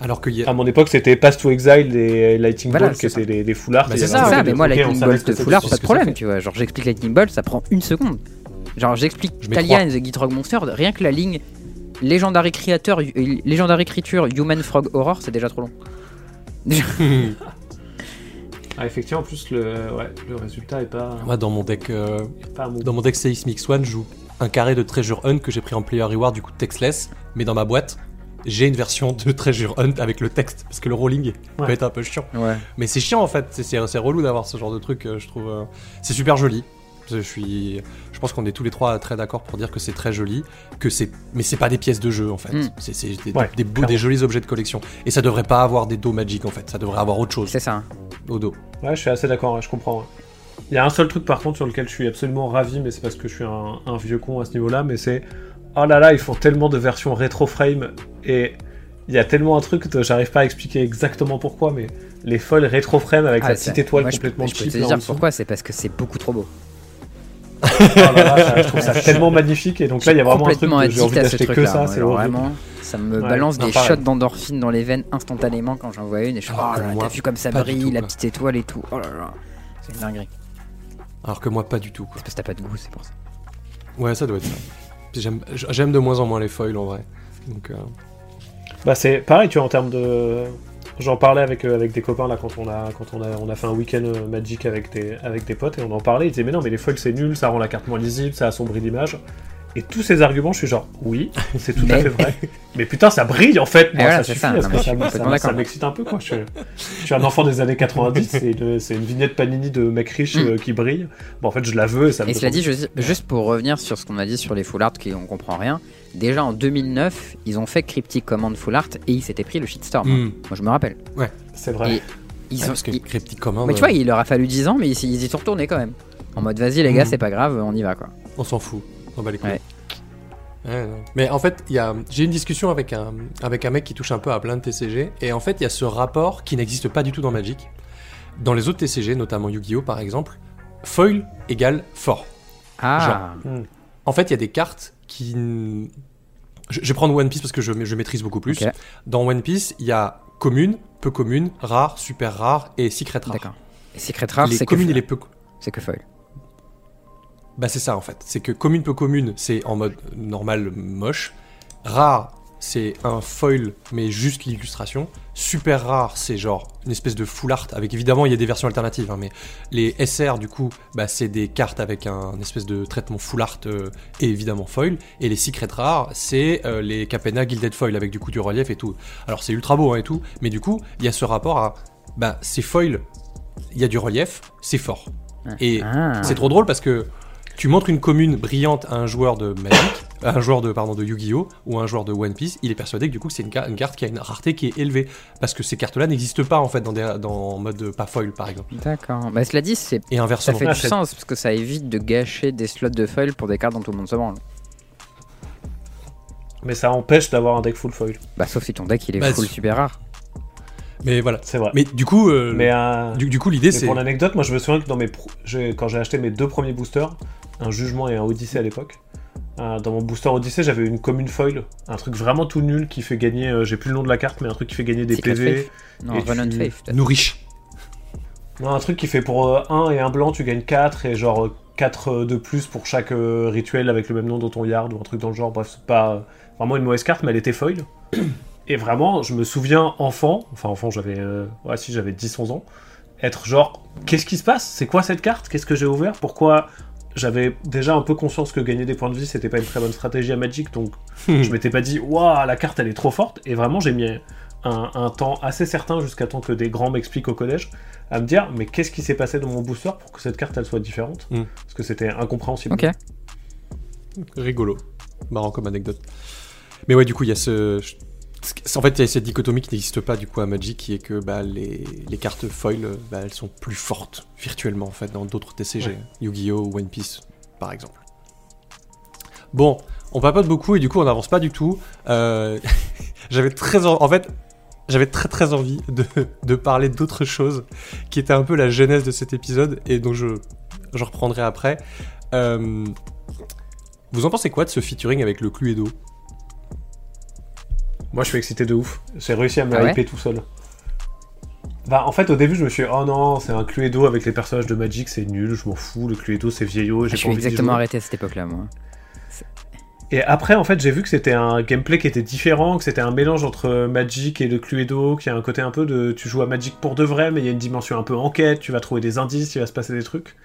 Alors qu'il y a.
à mon époque, c'était Pass to Exile et Lightning
Voilà,
Bolt qui étaient des, art.
Bah, c'est ça,
mais moi, Lightning Bolt
que
de
c'est
pas de
que
problème, tu vois. Genre, j'explique Lightning Bolt, ça prend une seconde. Genre, j'explique
Je
Talia and the Gitrog Monster, rien que la ligne Legendary Creator, euh, Legendary Creature, Human Frog Horror, c'est déjà trop long. (laughs)
Ah, effectivement, en plus, le, ouais, le résultat est pas,
Moi, dans mon deck, euh,
pas
dans mon deck CX Mix One, je joue un carré de Treasure Hunt que j'ai pris en Player Reward, du coup textless, mais dans ma boîte, j'ai une version de Treasure Hunt avec le texte, parce que le rolling peut
Ouais.
être un peu chiant.
Ouais.
Mais c'est chiant en fait, c'est- c'est c'est relou d'avoir ce genre de truc, euh, je trouve. euh, C'est super joli. Je suis, je pense qu'on est tous les trois très d'accord pour dire que c'est très joli, que c'est, mais c'est pas des pièces de jeu en fait.
Mm.
C'est c'est des,
Ouais,
des beaux,
clairement.
des jolis objets de collection. Et ça devrait pas avoir des dos magiques en fait. Ça devrait avoir autre chose
C'est ça.
au dos.
Ouais, je suis assez d'accord, je comprends. Il y a un seul truc par contre sur lequel je suis absolument ravi, mais c'est parce que je suis un, un vieux con à ce niveau-là, mais c'est oh là là, ils font tellement de versions rétro frame et il y a tellement un truc que j'arrive pas à expliquer exactement pourquoi, mais les folles rétro frame avec
Ah,
la petite étoile
moi, je peux-
complètement
je peux te
en
dire pourquoi, c'est parce que c'est beaucoup trop beau. (laughs)
Oh là là, ça- je trouve ça (laughs) tellement magnifique et donc là il y a vraiment un truc
complètement
de j'ai envie
addict à ce
d'acheter que
truc-là.
ça, c'est
vraiment, ça me
Ouais,
balance des
pareil.
shots d'endorphine dans les veines instantanément quand j'en vois une et je suis
Alors
oh
que
là là,
moi,
t'as vu comme ça brille,
tout,
la
quoi.
petite étoile et tout. Oh là là, c'est une dinguerie.
Alors que moi pas du tout. Quoi.
C'est parce que t'as pas de goût, c'est pour ça.
Ouais, ça doit être ça. J'aime, j'aime de moins en moins les foils en vrai. Donc, euh,
Bah c'est pareil, tu vois, en termes de. J'en parlais avec, euh, avec des copains là quand on a quand on a on a fait un week-end euh, Magic avec des avec des potes et on en parlait. Ils disaient mais non mais les foils c'est nul, ça rend la carte moins lisible, ça assombrit l'image. Et tous ces arguments, je suis genre oui, c'est tout à fait vrai. Mais putain, ça brille en fait. Moi,
voilà,
ça suffit.
ça.
ça, ça- m'excite un peu quoi. Je, suis- je suis un enfant des années 90. C'est une, vignette Panini de mec riche
Mm.
euh, qui brille. Bon en fait, je la veux et ça me.
Et cela dit, je- juste pour revenir sur ce qu'on a dit sur les full art, qui on comprend rien. Déjà en 2009, ils ont fait Cryptic Command full art et ils s'étaient pris le shitstorm.
hmm.
Moi je me rappelle.
envie. C'est vrai.
Et ils
Ouais,
ont,
parce que
ils-
Cryptic Command,
Mais tu vois,
euh,
il leur a fallu 10 ans, mais ils, ils y sont retournés quand même. En mode, vas-y les gars,
Mhm.
c'est pas grave, on y va quoi.
on s'en fout. On bat les couilles.
Ouais.
Ouais, non. Mais en fait, il y a, j'ai une discussion avec un, avec un mec qui touche un peu à plein de TCG, et en fait, il y a ce rapport qui n'existe pas du tout dans Magic. Dans les autres TCG, notamment Yu-Gi-Oh par exemple, foil égale fort.
Ah,
En fait, il y a des cartes qui. Je, je vais prendre One Piece parce que je, je maîtrise beaucoup plus. Dans One Piece, il y a commune, peu commune, rare, super rare et secret rare.
d'accord. Et Secret Rare,
les
c'est que,
communes et
foil.
les peu.
c'est que foil.
Bah c'est ça en fait. C'est que commune peu commune, c'est en mode normal moche. Rare, c'est un foil mais juste l'illustration. Super rare, c'est genre une espèce de full art avec évidemment il y a des versions alternatives, hein, mais les SR du coup, bah c'est des cartes avec un espèce de traitement full art euh, et évidemment foil. Et les secret rares, c'est euh, les Capenna Gilded Foil avec du coup du relief et tout. Alors c'est ultra beau hein, et tout, mais du coup il y a ce rapport à bah c'est foil, il y a du relief, c'est fort. Et
Ah.
c'est trop drôle parce que tu montres une commune brillante à un joueur de Magic, à un joueur de pardon de Yu-Gi-Oh ou à un joueur de One Piece, il est persuadé que du coup c'est une, ca- une carte qui a une rareté qui est élevée parce que ces cartes-là n'existent pas en fait dans des dans en mode pas foil par exemple.
D'accord. Bah, cela dit, c'est
Et
ça
inversement.
fait
Ah,
du sens parce que ça évite de gâcher des slots de foil pour des cartes dont tout le monde se branle.
Mais ça empêche d'avoir un deck full foil.
Bah, sauf si ton deck il est
Bah,
full super rare.
Mais voilà.
C'est vrai.
Mais du coup, euh,
Mais, euh,
du, du coup l'idée c'est
pour l'anecdote, moi je me souviens que dans mes pro- j'ai- quand j'ai acheté mes deux premiers boosters, un Jugement et un Odyssey à l'époque, euh, dans mon booster Odyssey, j'avais une commune foil, un truc vraiment tout nul qui fait gagner, euh, j'ai plus le nom de la carte, mais un truc qui fait gagner des PV.
Non,
tu-
Faith.
Non, un truc qui fait pour 1 et un blanc, tu gagnes 4 et genre 4 de plus pour chaque euh, rituel avec le même nom dans ton yard ou un truc dans le genre. Bref, c'est pas euh, vraiment une mauvaise carte, mais elle était foil. (coughs) Et vraiment, je me souviens enfant, enfin enfant, j'avais euh, ouais, si j'avais 10-11 ans, être genre qu'est-ce qui se passe? C'est quoi cette carte? Qu'est-ce que j'ai ouvert? Pourquoi j'avais déjà un peu conscience que gagner des points de vie c'était pas une très bonne stratégie à Magic donc je m'étais pas dit waouh la carte elle est trop forte et vraiment j'ai mis un, un temps assez certain jusqu'à temps que des grands m'expliquent au collège à me dire mais qu'est-ce qui s'est passé dans mon booster pour que cette carte elle soit différente
Mm.
parce que c'était incompréhensible
Ok.
Rigolo. Marrant comme anecdote. Mais ouais, du coup, il y a ce. En fait, il y a cette dichotomie qui n'existe pas du coup à Magic, qui est que bah, les, les cartes foil, bah, elles sont plus fortes virtuellement en fait dans d'autres TCG,
Ouais.
Yu-Gi-Oh ou One Piece par exemple. Bon, on papote beaucoup et du coup on n'avance pas du tout. Euh, (laughs) j'avais très en, en fait j'avais très très envie de, de parler d'autre chose qui était un peu la genèse de cet épisode et dont je, je reprendrai après. Euh, vous en pensez quoi de ce featuring avec le Cluedo?
Moi, je suis excité de ouf. J'ai réussi à me
Ah ouais
hyper tout seul. Bah, en fait, au début, je me suis dit, oh non, c'est un Cluedo avec les personnages de Magic, c'est nul, je m'en fous. Le Cluedo, c'est vieillot,
Je
j'ai pas
suis exactement arrêté à cette époque-là, moi.
Et après, en fait, j'ai vu que c'était un gameplay qui était différent, que c'était un mélange entre Magic et le Cluedo, qui a un côté un peu de. Tu joues à Magic pour de vrai, mais il y a une dimension un peu enquête, tu vas trouver des indices, il va se passer des trucs.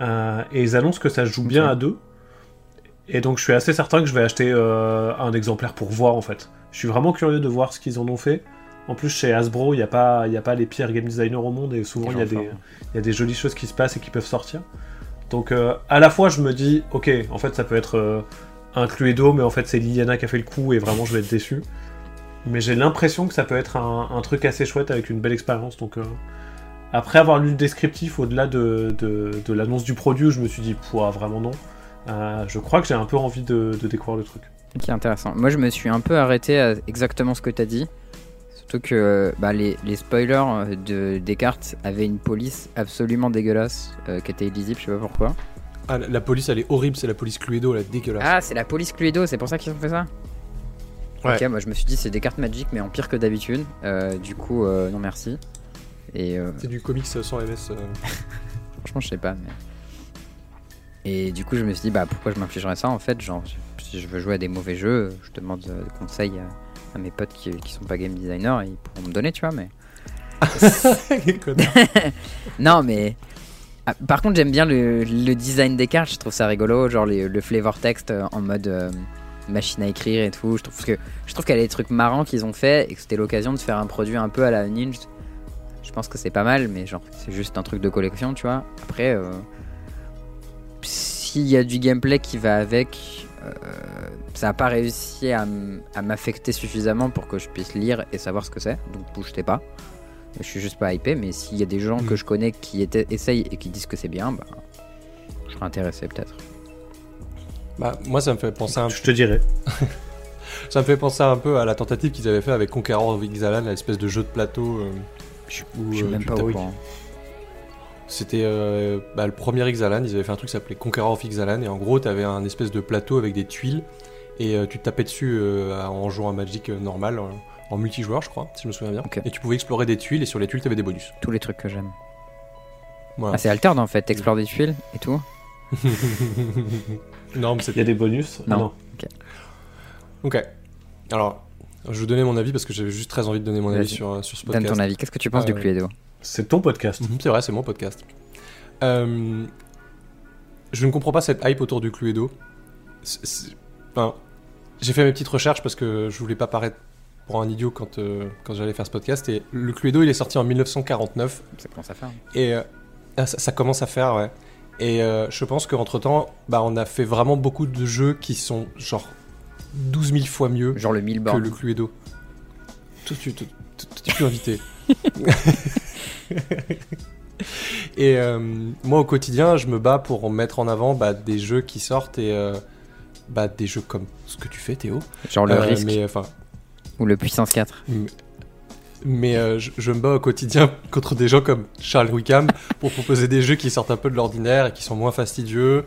Euh, et ils annoncent que ça se joue bien à deux. Et donc, je suis assez certain que je vais acheter euh, un exemplaire pour voir, en fait. Je suis vraiment curieux de voir ce qu'ils en ont fait. En plus, chez Hasbro, il n'y a, pas- il y a pas les pires game designers au monde, et souvent, il y, a des-
enfant.
il y a des jolies choses qui se passent et qui peuvent sortir. Donc, euh, à la fois, je me dis, ok, en fait, ça peut être. euh, un Cluedo, mais en fait c'est Liliana qui a fait le coup et vraiment je vais être déçu. Mais j'ai l'impression que ça peut être un, un truc assez chouette avec une belle expérience. Donc euh, après avoir lu le descriptif au-delà de, de- de l'annonce du produit, où je me suis dit, pouah, vraiment non. euh, je crois que j'ai un peu envie de, de découvrir le truc.
Ok, intéressant. Moi, je me suis un peu arrêté à exactement ce que tu as dit. Surtout que bah, les, les spoilers euh, de Descartes avaient une police absolument dégueulasse euh, qui était illisible, je sais pas pourquoi.
ah, la- La police elle est horrible, c'est la police Cluedo, là, dégueulasse.
Ah, c'est la police Cluedo, c'est pour ça qu'ils ont fait ça?
Ouais.
Ok, moi je me suis dit c'est des cartes Magic mais en pire que d'habitude. Euh, du coup, euh, non merci. Et euh,
C'est du comics sans MS. euh. (laughs)
franchement, je sais pas. Mais... Et du coup, je me suis dit bah pourquoi je m'infligerais ça en fait? Genre, si je veux jouer à des mauvais jeux, je demande euh, des conseils à, à mes potes qui, qui sont pas game designers et ils pourront me donner, tu vois. Mais (laughs) (laughs) non, mais ah, par contre, j'aime bien le, le design des cartes. Je trouve ça rigolo, genre les- le flavor text euh, en mode euh, machine à écrire et tout. Je trouve que je trouve qu'il y a des trucs marrants qu'ils ont fait et que c'était l'occasion de faire un produit un peu à la Ninja. Je pense que c'est pas mal, mais genre c'est juste un truc de collection, tu vois. Après, euh, s'il y a du gameplay qui va avec, euh, ça n'a pas réussi à, à m'affecter suffisamment pour que je puisse lire et savoir ce que c'est. Donc bougez pas. Je suis juste pas hypé, mais s'il y a des gens
Mm.
que je connais qui étaient, essayent et qui disent que c'est bien, bah, je serais intéressé peut-être.
Bah, moi ça me fait penser un
Je te dirais. (laughs)
Ça me fait penser un peu à la tentative qu'ils avaient fait avec Conqueror of Ixalan, l'espèce de jeu de plateau. euh, où,
Je suis
euh,
même pas courant.
C'était euh, bah, le premier Ixalan, ils avaient fait un truc qui s'appelait Conqueror of Ixalan, et en gros, t'avais un espèce de plateau avec des tuiles, et euh, tu te tapais dessus euh, en jouant à Magic normal, en multijoueur, je crois, si je me souviens bien. Et tu pouvais explorer des tuiles, et sur les tuiles, t'avais des bonus.
Tous les trucs que j'aime.
Voilà.
Ah, c'est alterne en fait, t'explores des tuiles et tout. (laughs)
non, mais
Il y
c'était.
a des bonus
Non.
Ok. Alors, je vais vous donner mon avis parce que j'avais juste très envie de donner mon avis sur, sur ce
Donne
podcast.
ton avis. Qu'est-ce que tu penses du Cluedo?
C'est ton podcast.
Mhm, C'est vrai, c'est mon podcast. Euh, je ne comprends pas cette hype autour du Cluedo. C'est- c'est- enfin, j'ai fait mes petites recherches parce que je voulais pas paraître pour un idiot quand, euh, quand j'allais faire ce podcast. Et le Cluedo, il est sorti en 1949
Ça commence à faire.
et euh, ah, ça, ça commence à faire, ouais. Et euh, je pense qu'entre temps, bah, on a fait vraiment beaucoup de jeux qui sont genre 12 000 fois mieux
Genre le
que le Cluedo. Tout, tu, tu, tu- tu peux inviter. (laughs) et euh, moi, au quotidien, je me bats pour mettre en avant bah, des jeux qui sortent et euh, bah, des jeux comme ce que tu fais, Théo.
Genre le
Euh,
risque
Mais
ou le puissance 4.
mais euh, je, je me bats au quotidien (laughs) contre des gens comme Charles Wickham pour proposer des jeux qui sortent un peu de l'ordinaire et qui sont moins fastidieux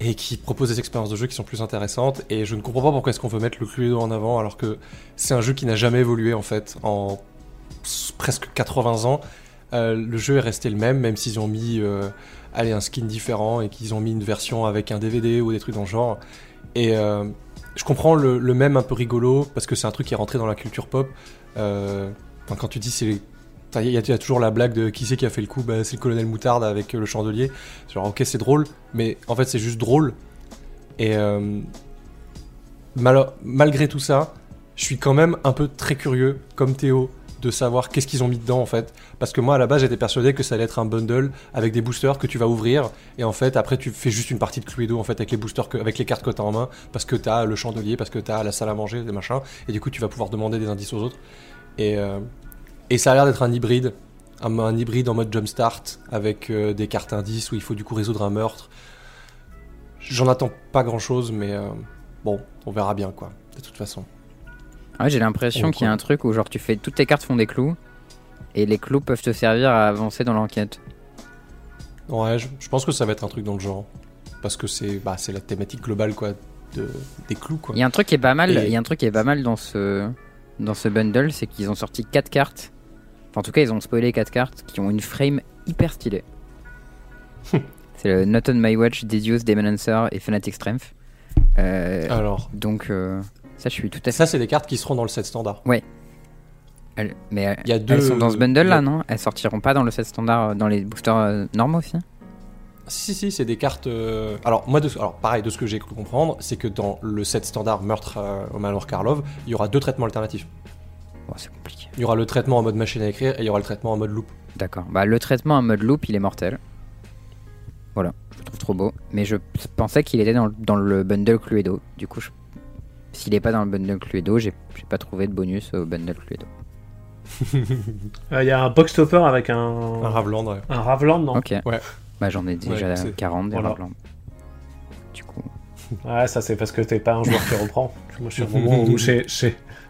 et qui proposent des expériences de jeu qui sont plus intéressantes. Et je ne comprends pas pourquoi est-ce qu'on veut mettre le Cluedo en avant alors que c'est un jeu qui n'a jamais évolué en fait en presque 80 ans. Euh, le jeu est resté le même, même s'ils ont mis euh, allez, un skin différent et qu'ils ont mis une version avec un DVD ou des trucs dans le genre. Et euh, je comprends le, même un peu rigolo parce que c'est un truc qui est rentré dans la culture pop. Quand tu dis c'est il y, a- toujours la blague de qui c'est qui a fait le coup, bah, c'est le colonel Moutarde avec le chandelier. Genre ok c'est drôle, mais en fait c'est juste drôle. Et mal- malgré tout ça, je suis quand même un peu très curieux, comme Théo, de savoir qu'est-ce qu'ils ont mis dedans en fait. Parce que moi à la base j'étais persuadé que ça allait être un bundle avec des boosters que tu vas ouvrir et en fait après tu fais juste une partie de Cluedo en fait avec les boosters que, avec les cartes que tu as en main parce que tu as le chandelier, parce que tu as la salle à manger, des machins et du coup tu vas pouvoir demander des indices aux autres. Et, euh, et ça a l'air d'être un hybride, un, un hybride en mode jumpstart avec euh, des cartes indices où il faut du coup résoudre un meurtre. J'en attends pas grand chose mais, euh, bon, on verra bien quoi, de toute façon.
Ah ouais, j'ai l'impression
On
qu'il y a un truc où genre tu fais toutes tes cartes font des clous et les clous peuvent te servir à avancer dans l'enquête.
Ouais, je, je pense que ça va être un truc dans le genre. Parce que c'est bah, c'est la thématique globale quoi, de, des clous quoi.
Il y a un truc qui est pas mal,
Et-
il y a un truc qui est pas mal dans ce dans ce bundle, c'est qu'ils ont sorti 4 cartes. Enfin, en tout cas, ils ont spoilé 4 cartes qui ont une frame hyper stylée. (laughs) c'est le Not on My Watch, Dedius, Demonancer et Fanatic Strength. Euh,
Alors,
Donc euh, ça, je suis tout à fait.
ça c'est des cartes qui seront dans le set standard.
Elles- mais euh,
Il y a deux.
elles sont dans ce bundle là, non? Elles sortiront pas dans le set standard, euh, dans les boosters euh, normaux aussi?
Si, si, c'est des cartes. euh, Alors, moi, de... alors, pareil, de ce que j'ai cru comprendre, c'est que dans le set standard Meurtre euh, au manoir Karlov, il y aura deux traitements alternatifs.
Bon, c'est compliqué.
Il y aura le traitement en mode machine à écrire et il y aura le traitement en mode loop.
D'accord. Bah, le traitement en mode loop, il est mortel. Voilà, je le trouve trop beau. Mais je pensais qu'il était dans, le- dans le bundle Cluedo. Du coup, je- s'il est pas dans le bundle Cluedo, j'ai j'ai pas trouvé de bonus au bundle Cluedo.
Euh, (laughs) Il y a un box topper avec un,
Un Ravland, ouais.
un Ravland, non
Ok.
Ouais.
Bah, j'en ai déjà
Ouais, c'est-
40 des
Voilà.
Ravland. Du coup.
Ouais, ça c'est parce que t'es pas un joueur qui reprend. (laughs) Moi je suis au moment où j'ai,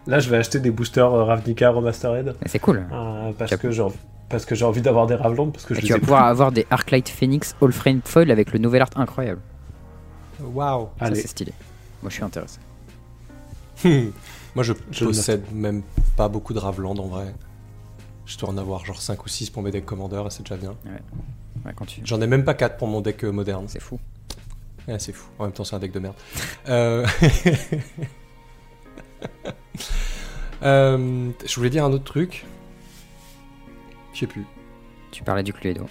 Là je vais acheter des boosters euh, Ravnica Remastered
c'est cool.
euh, parce, que j'ai, parce que j'ai envie d'avoir des Ravland parce que je
tu vas pouvoir
plus.
avoir des Arclight Phoenix All Frame Foil avec le nouvel art incroyable.
Waouh!
Ça, c'est stylé. Moi, je suis intéressé.
Moi, je, possède même pas beaucoup de Ravland en vrai. Je dois en avoir genre 5 ou 6 pour mes decks Commander et c'est déjà bien.
Ouais, quand tu...
J'en ai même pas 4 pour mon deck euh, moderne.
C'est fou.
Ouais, c'est fou. En même temps, c'est un deck de merde. (laughs) Euh... (laughs) euh, Je voulais dire un autre truc. Je sais plus.
Tu parlais du Cluedo.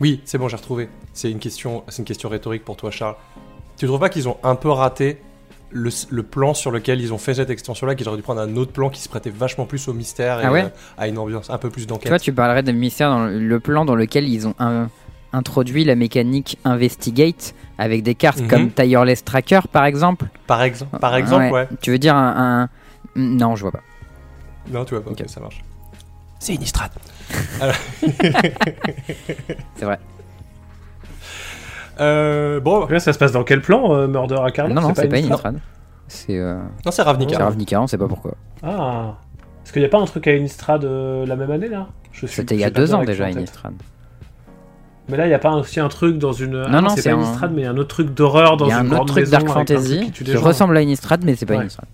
Oui, c'est bon, j'ai retrouvé. C'est une question, c'est une question rhétorique pour toi, Charles. Tu trouves pas qu'ils ont un peu raté le, le plan sur lequel ils ont fait cette extension-là, qu'ils auraient dû prendre un autre plan qui se prêtait vachement plus au mystère et
Ah ouais
euh, à une ambiance un peu plus
Tu vois,
d'enquête.
tu parlerais de mystère dans le- le plan dans lequel ils ont un- introduit la mécanique Investigate avec des cartes
Mhm.
comme Tireless Tracker par exemple.
Par, exemple, par exemple, ouais.
Tu veux dire un, un- Non, je vois pas.
Non, tu vois pas, ok, ça marche. C'est Innistrad. (laughs)
C'est vrai.
Euh, bon,
Après, ça se passe dans quel plan euh, Murder à
non, non, c'est pas
Innistrad
Innistrad. C'est euh,
non, c'est Ravnica.
c'est Ravnica, on sait pas pourquoi.
Ah Est-ce qu'il n'y a pas un truc à Innistrad euh, la même année là
C'était il y a deux ans déjà. Innistrad.
Mais là, il n'y a pas aussi un truc dans une. Ah
Non, non,
c'est
c'est
pas
un-
Innistrad, mais il y a un autre truc d'horreur dans
Il y a
une
un autre truc Dark Fantasy
qui
qui ressemble à Innistrad, mais c'est pas
Ouais.
Innistrad.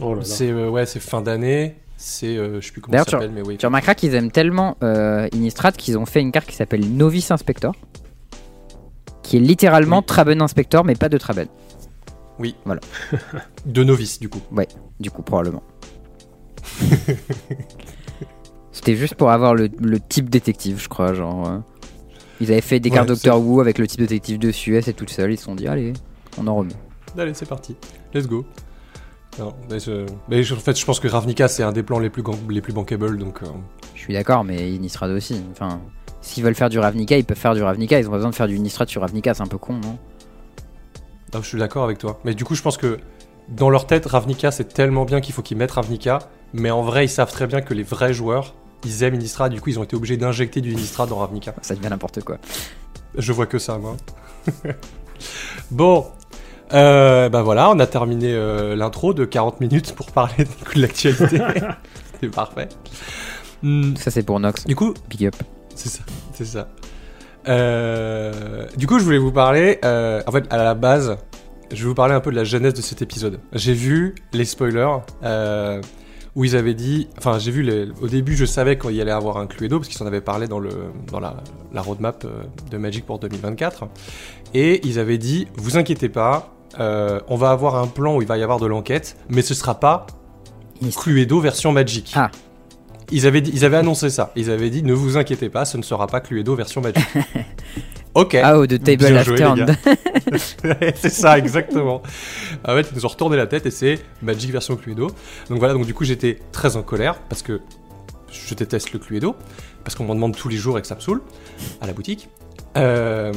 Oh.
C'est euh, ouais, c'est fin d'année. C'est euh, je sais plus comment
D'ailleurs,
ça s'appelle, mais oui.
Tu remarqueras qu'ils aiment tellement euh, Innistrad qu'ils ont fait une carte qui s'appelle Novice Inspector, qui est littéralement
Oui.
Traben Inspector, mais pas de Traben. (laughs)
De novice, du coup.
Du coup, probablement. (laughs) C'était juste pour avoir le, le type détective, je crois. Genre, euh, ils avaient fait des
Ouais,
cartes
c'est-
Doctor Who avec le type détective dessus, elle c'est toute seule. Ils se sont dit, allez, on en remet.
Allez, c'est parti. Let's go. Non, mais, je- mais je- en fait, je pense que Ravnica, c'est un des plans les plus, les plus bankable, donc... euh,
Je suis d'accord, mais Innistrad aussi. Enfin, s'ils veulent faire du Ravnica, ils peuvent faire du Ravnica. Ils ont pas besoin de faire du Innistrad sur Ravnica, c'est un peu con, non
non, je suis d'accord avec toi. Mais du coup, je pense que dans leur tête, Ravnica, c'est tellement bien qu'il faut qu'ils mettent Ravnica, mais en vrai, ils savent très bien que les vrais joueurs, ils aiment Innistrad, du coup, ils ont été obligés d'injecter du Innistrad dans Ravnica.
Ça devient n'importe quoi.
Je vois que ça, moi. (laughs) bon. Euh, bah voilà, on a terminé euh, l'intro de 40 minutes pour parler du coup, de l'actualité. (laughs) c'est parfait.
Ça, c'est pour Nox.
du coup,
Big up.
C'est ça, c'est ça. Euh, du coup, je voulais vous parler, euh, en fait, à la base, je vais vous parler un peu de la genèse de cet épisode. J'ai vu les spoilers euh, où ils avaient dit, enfin, j'ai vu les, au début, je savais qu'il y allait avoir un Cluedo parce qu'ils en avaient parlé dans le dans la, la roadmap de Magic pour 2024, et ils avaient dit, vous inquiétez pas. on va avoir un plan où il va y avoir de l'enquête, mais ce sera pas. Cluedo version Magic.
Ah.
Ils avaient, dit, ils avaient annoncé ça. Ils avaient dit ne vous inquiétez pas, ce ne sera pas Cluedo version Magic. (laughs) ok.
Ah, oh, de Table
Bien joué, (laughs) c'est ça, exactement. En fait, ils nous ont retourné la tête et c'est Magic version Cluedo. Donc voilà, donc du coup, j'étais très en colère parce que je déteste le Cluedo, parce qu'on m'en demande tous les jours et que ça me saoule à la boutique. Euh,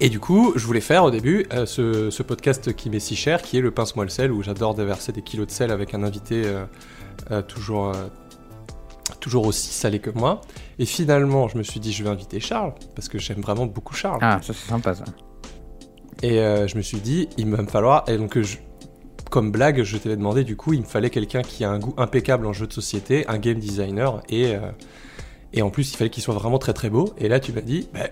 et du coup, je voulais faire au début euh, ce, ce podcast qui m'est si cher, qui est le pince-moi le sel, où j'adore déverser des kilos de sel avec un invité euh, toujours, toujours aussi salé que moi. Et finalement, je me suis dit, je vais inviter Charles, parce que j'aime vraiment beaucoup Charles.
Ah, ça, c'est sympa, ça.
Et euh, je me suis dit, il va me falloir. Et donc, je- comme blague, je t'avais demandé, du coup, il me fallait quelqu'un qui a un goût impeccable en jeu de société, un game designer, et, euh, et en plus, il fallait qu'il soit vraiment très très beau. Et là, tu m'as dit, bah,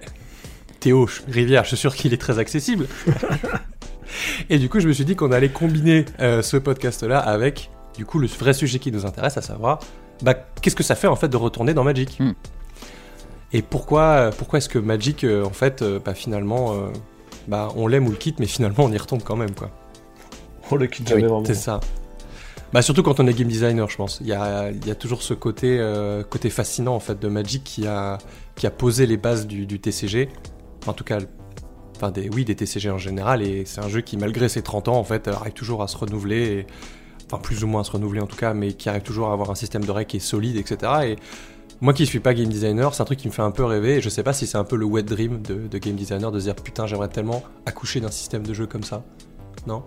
Théo Rivière, je suis sûr qu'il est très accessible. (laughs) et du coup, je me suis dit qu'on allait combiner euh, ce podcast-là avec, du coup, le vrai sujet qui nous intéresse, à savoir, bah, qu'est-ce que ça fait en fait de retourner dans Magic
Hmm.
Et pourquoi, pourquoi est-ce que Magic, euh, en fait, euh, bah, finalement, euh, bah, on l'aime ou le quitte, mais finalement, on y retombe quand même, quoi.
On le quitte
Oui,
jamais vraiment.
C'est ça. Bah surtout quand on est game designer, je pense. Il y a, il y a toujours ce côté, euh, côté fascinant en fait de Magic qui a, qui a posé les bases du, du TCG. En tout cas, enfin des, oui des TCG en général. Et c'est un jeu qui malgré ses 30 ans en fait arrive toujours à se renouveler. Enfin plus ou moins à se renouveler en tout cas, mais qui arrive toujours à avoir un système de règles qui est solide, etc. Et moi qui suis pas game designer, c'est un truc qui me fait un peu rêver. Et je sais pas si c'est un peu le wet dream de, de game designer de se dire putain j'aimerais tellement accoucher d'un système de jeu comme ça. Non?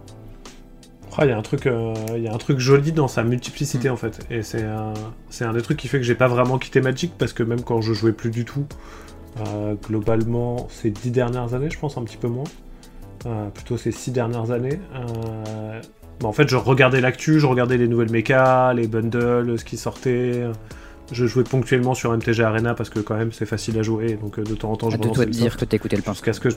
Il y, a un truc, euh, il y a un truc joli dans sa multiplicité en fait. Et c'est un, c'est un des trucs qui fait que j'ai pas vraiment quitté Magic parce que même quand je jouais plus du tout, euh, globalement ces dix dernières années, je pense un petit peu moins, euh, plutôt ces six dernières années, bah, en fait je regardais l'actu, je regardais les nouvelles mechas, les bundles, ce qui sortait. Je jouais ponctuellement sur MTG Arena parce que quand même c'est facile à jouer, donc euh, de temps en temps je
doigts de
le
dire que t'écoutais le pince.
jusqu'à ce que je...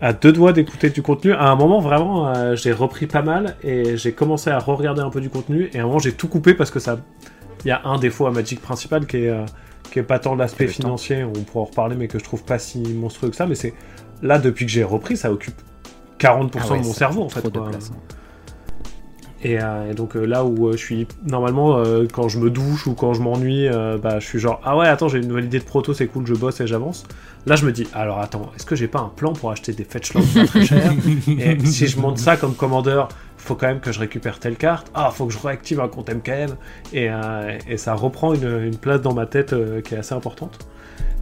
à deux doigts d'écouter du contenu. À un moment, vraiment, euh, j'ai repris pas mal et j'ai commencé à re-regarder un peu du contenu. Et à un moment, j'ai tout coupé parce que ça. Il y a un défaut à Magic principal qui est, euh, qui est pas tant l'aspect
temps.
financier, on pourra en reparler, mais que je trouve pas si monstrueux que ça. Mais c'est là, depuis que j'ai repris, ça occupe 40%
Ah ouais,
de mon cerveau en fait.
trop de
quoi.
place, hein.
Et, euh, et donc euh, là où euh, je suis normalement euh, quand je me douche ou quand je m'ennuie, euh, bah je suis genre ah ouais attends j'ai une nouvelle idée de proto c'est cool je bosse et j'avance. Là je me dis alors attends est-ce que j'ai pas un plan pour acheter des fetchlands pas très chers (laughs) Et si je monte ça comme commandeur, faut quand même que je récupère telle carte. Ah faut que je réactive un compte MKM et, euh, et ça reprend une, une place dans ma tête euh, qui est assez importante.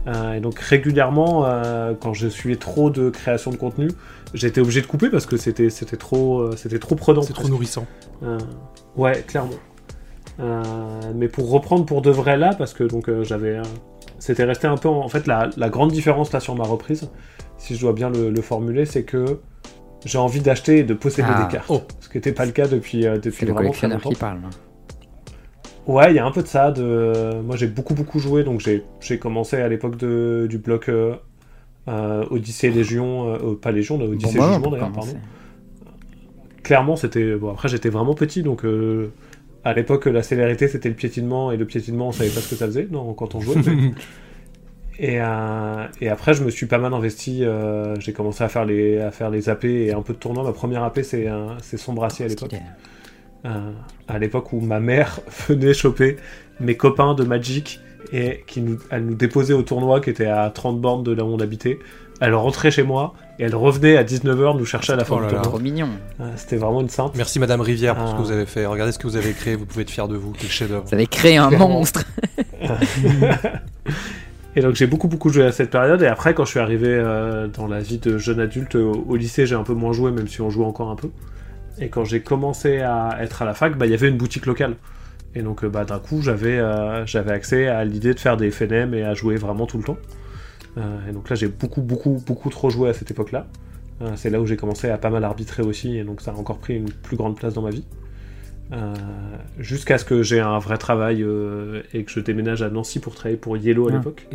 Euh, et donc régulièrement euh, quand je suivais trop de création de contenu, j'étais obligé de couper parce que c'était c'était trop euh, c'était trop prenant.
C'est trop nourrissant.
Euh, ouais, clairement. Euh, mais pour reprendre pour de vrai là, parce que donc euh, j'avais, euh, c'était resté un peu en, en fait la, la grande différence là sur ma reprise, si je dois bien le, le formuler, c'est que j'ai envie d'acheter et de posséder
Ah.
des cartes,
Oh.
ce qui n'était pas le cas depuis euh, depuis
le
vraiment très longtemps.
qui parle. hein.
Ouais, il y a un peu de ça. De... Moi, j'ai beaucoup, beaucoup joué. Donc, j'ai j'ai commencé à l'époque de... du bloc euh, Odyssée Légion. euh, euh, pas Légion, Odyssée
Bon, bah,
Jugement d'ailleurs, pardon. Clairement, c'était. Bon, après, j'étais vraiment petit. Donc, euh, à l'époque, la célérité, c'était le piétinement. Et le piétinement, on savait pas ce que ça faisait non, quand on jouait. mais- (laughs) Et, euh, et après, je me suis pas mal investi. euh, j'ai commencé à faire les à faire les AP et un peu de tournois. Ma première AP, c'est c'est son brassier à l'époque. Euh, à l'époque où ma mère (laughs) venait choper mes copains de Magic et qui nous, elle nous déposait au tournoi qui était à 30 bornes de là où on habitait. Elle rentrait chez moi et elle revenait à 19h nous chercher à la fin
Oh
du
là là.
tournoi.
Trop mignon.
C'était vraiment une sainte.
Merci Madame Rivière pour ce que
Ah.
vous avez fait. Regardez ce que vous avez créé, vous pouvez être fier de vous. Quel chef-d'œuvre.
Vous avez créé un monstre. (laughs)
Et donc j'ai beaucoup beaucoup joué à cette période et après quand je suis arrivé euh, dans la vie de jeune adulte au, au lycée j'ai un peu moins joué même si on joue encore un peu. Et quand j'ai commencé à être à la fac, bah, il y avait une boutique locale. Et donc euh, bah, d'un coup j'avais euh, j'avais accès à l'idée de faire des FNM et à jouer vraiment tout le temps. Euh, et donc là j'ai beaucoup beaucoup beaucoup trop joué à cette époque-là. Euh, c'est là où j'ai commencé à pas mal arbitrer aussi et donc ça a encore pris une plus grande place dans ma vie. Euh, jusqu'à ce que j'ai un vrai travail euh, et que je déménage à Nancy pour travailler pour Yellow à
Ah.
l'époque.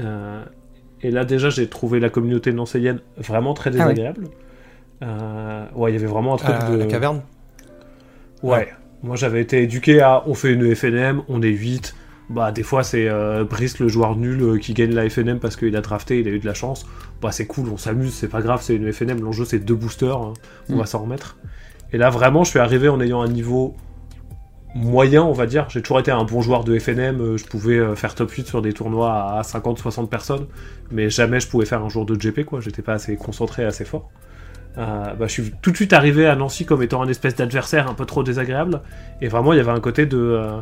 Euh, et là déjà j'ai trouvé la communauté nancéienne vraiment très
Ah ouais.
désagréable. Euh, ouais, il y avait vraiment un truc de...
la caverne?
Ouais. Moi j'avais été éduqué à on fait une FNM, on est 8. Bah des fois c'est euh, Brice le joueur nul euh, qui gagne la FNM parce qu'il a drafté, il a eu de la chance. Bah c'est cool, on s'amuse, c'est pas grave, c'est une FNM, l'enjeu c'est deux boosters, hein, on
Mm.
va s'en remettre. Et là vraiment je suis arrivé en ayant un niveau moyen on va dire, j'ai toujours été un bon joueur de FNM, euh, je pouvais faire top 8 sur des tournois à 50-60 personnes, mais jamais je pouvais faire un jour de GP quoi, j'étais pas assez concentré, assez fort. Euh, bah, je suis tout de suite arrivé à Nancy comme étant un espèce d'adversaire un peu trop désagréable. Et vraiment, il y avait un côté de. euh,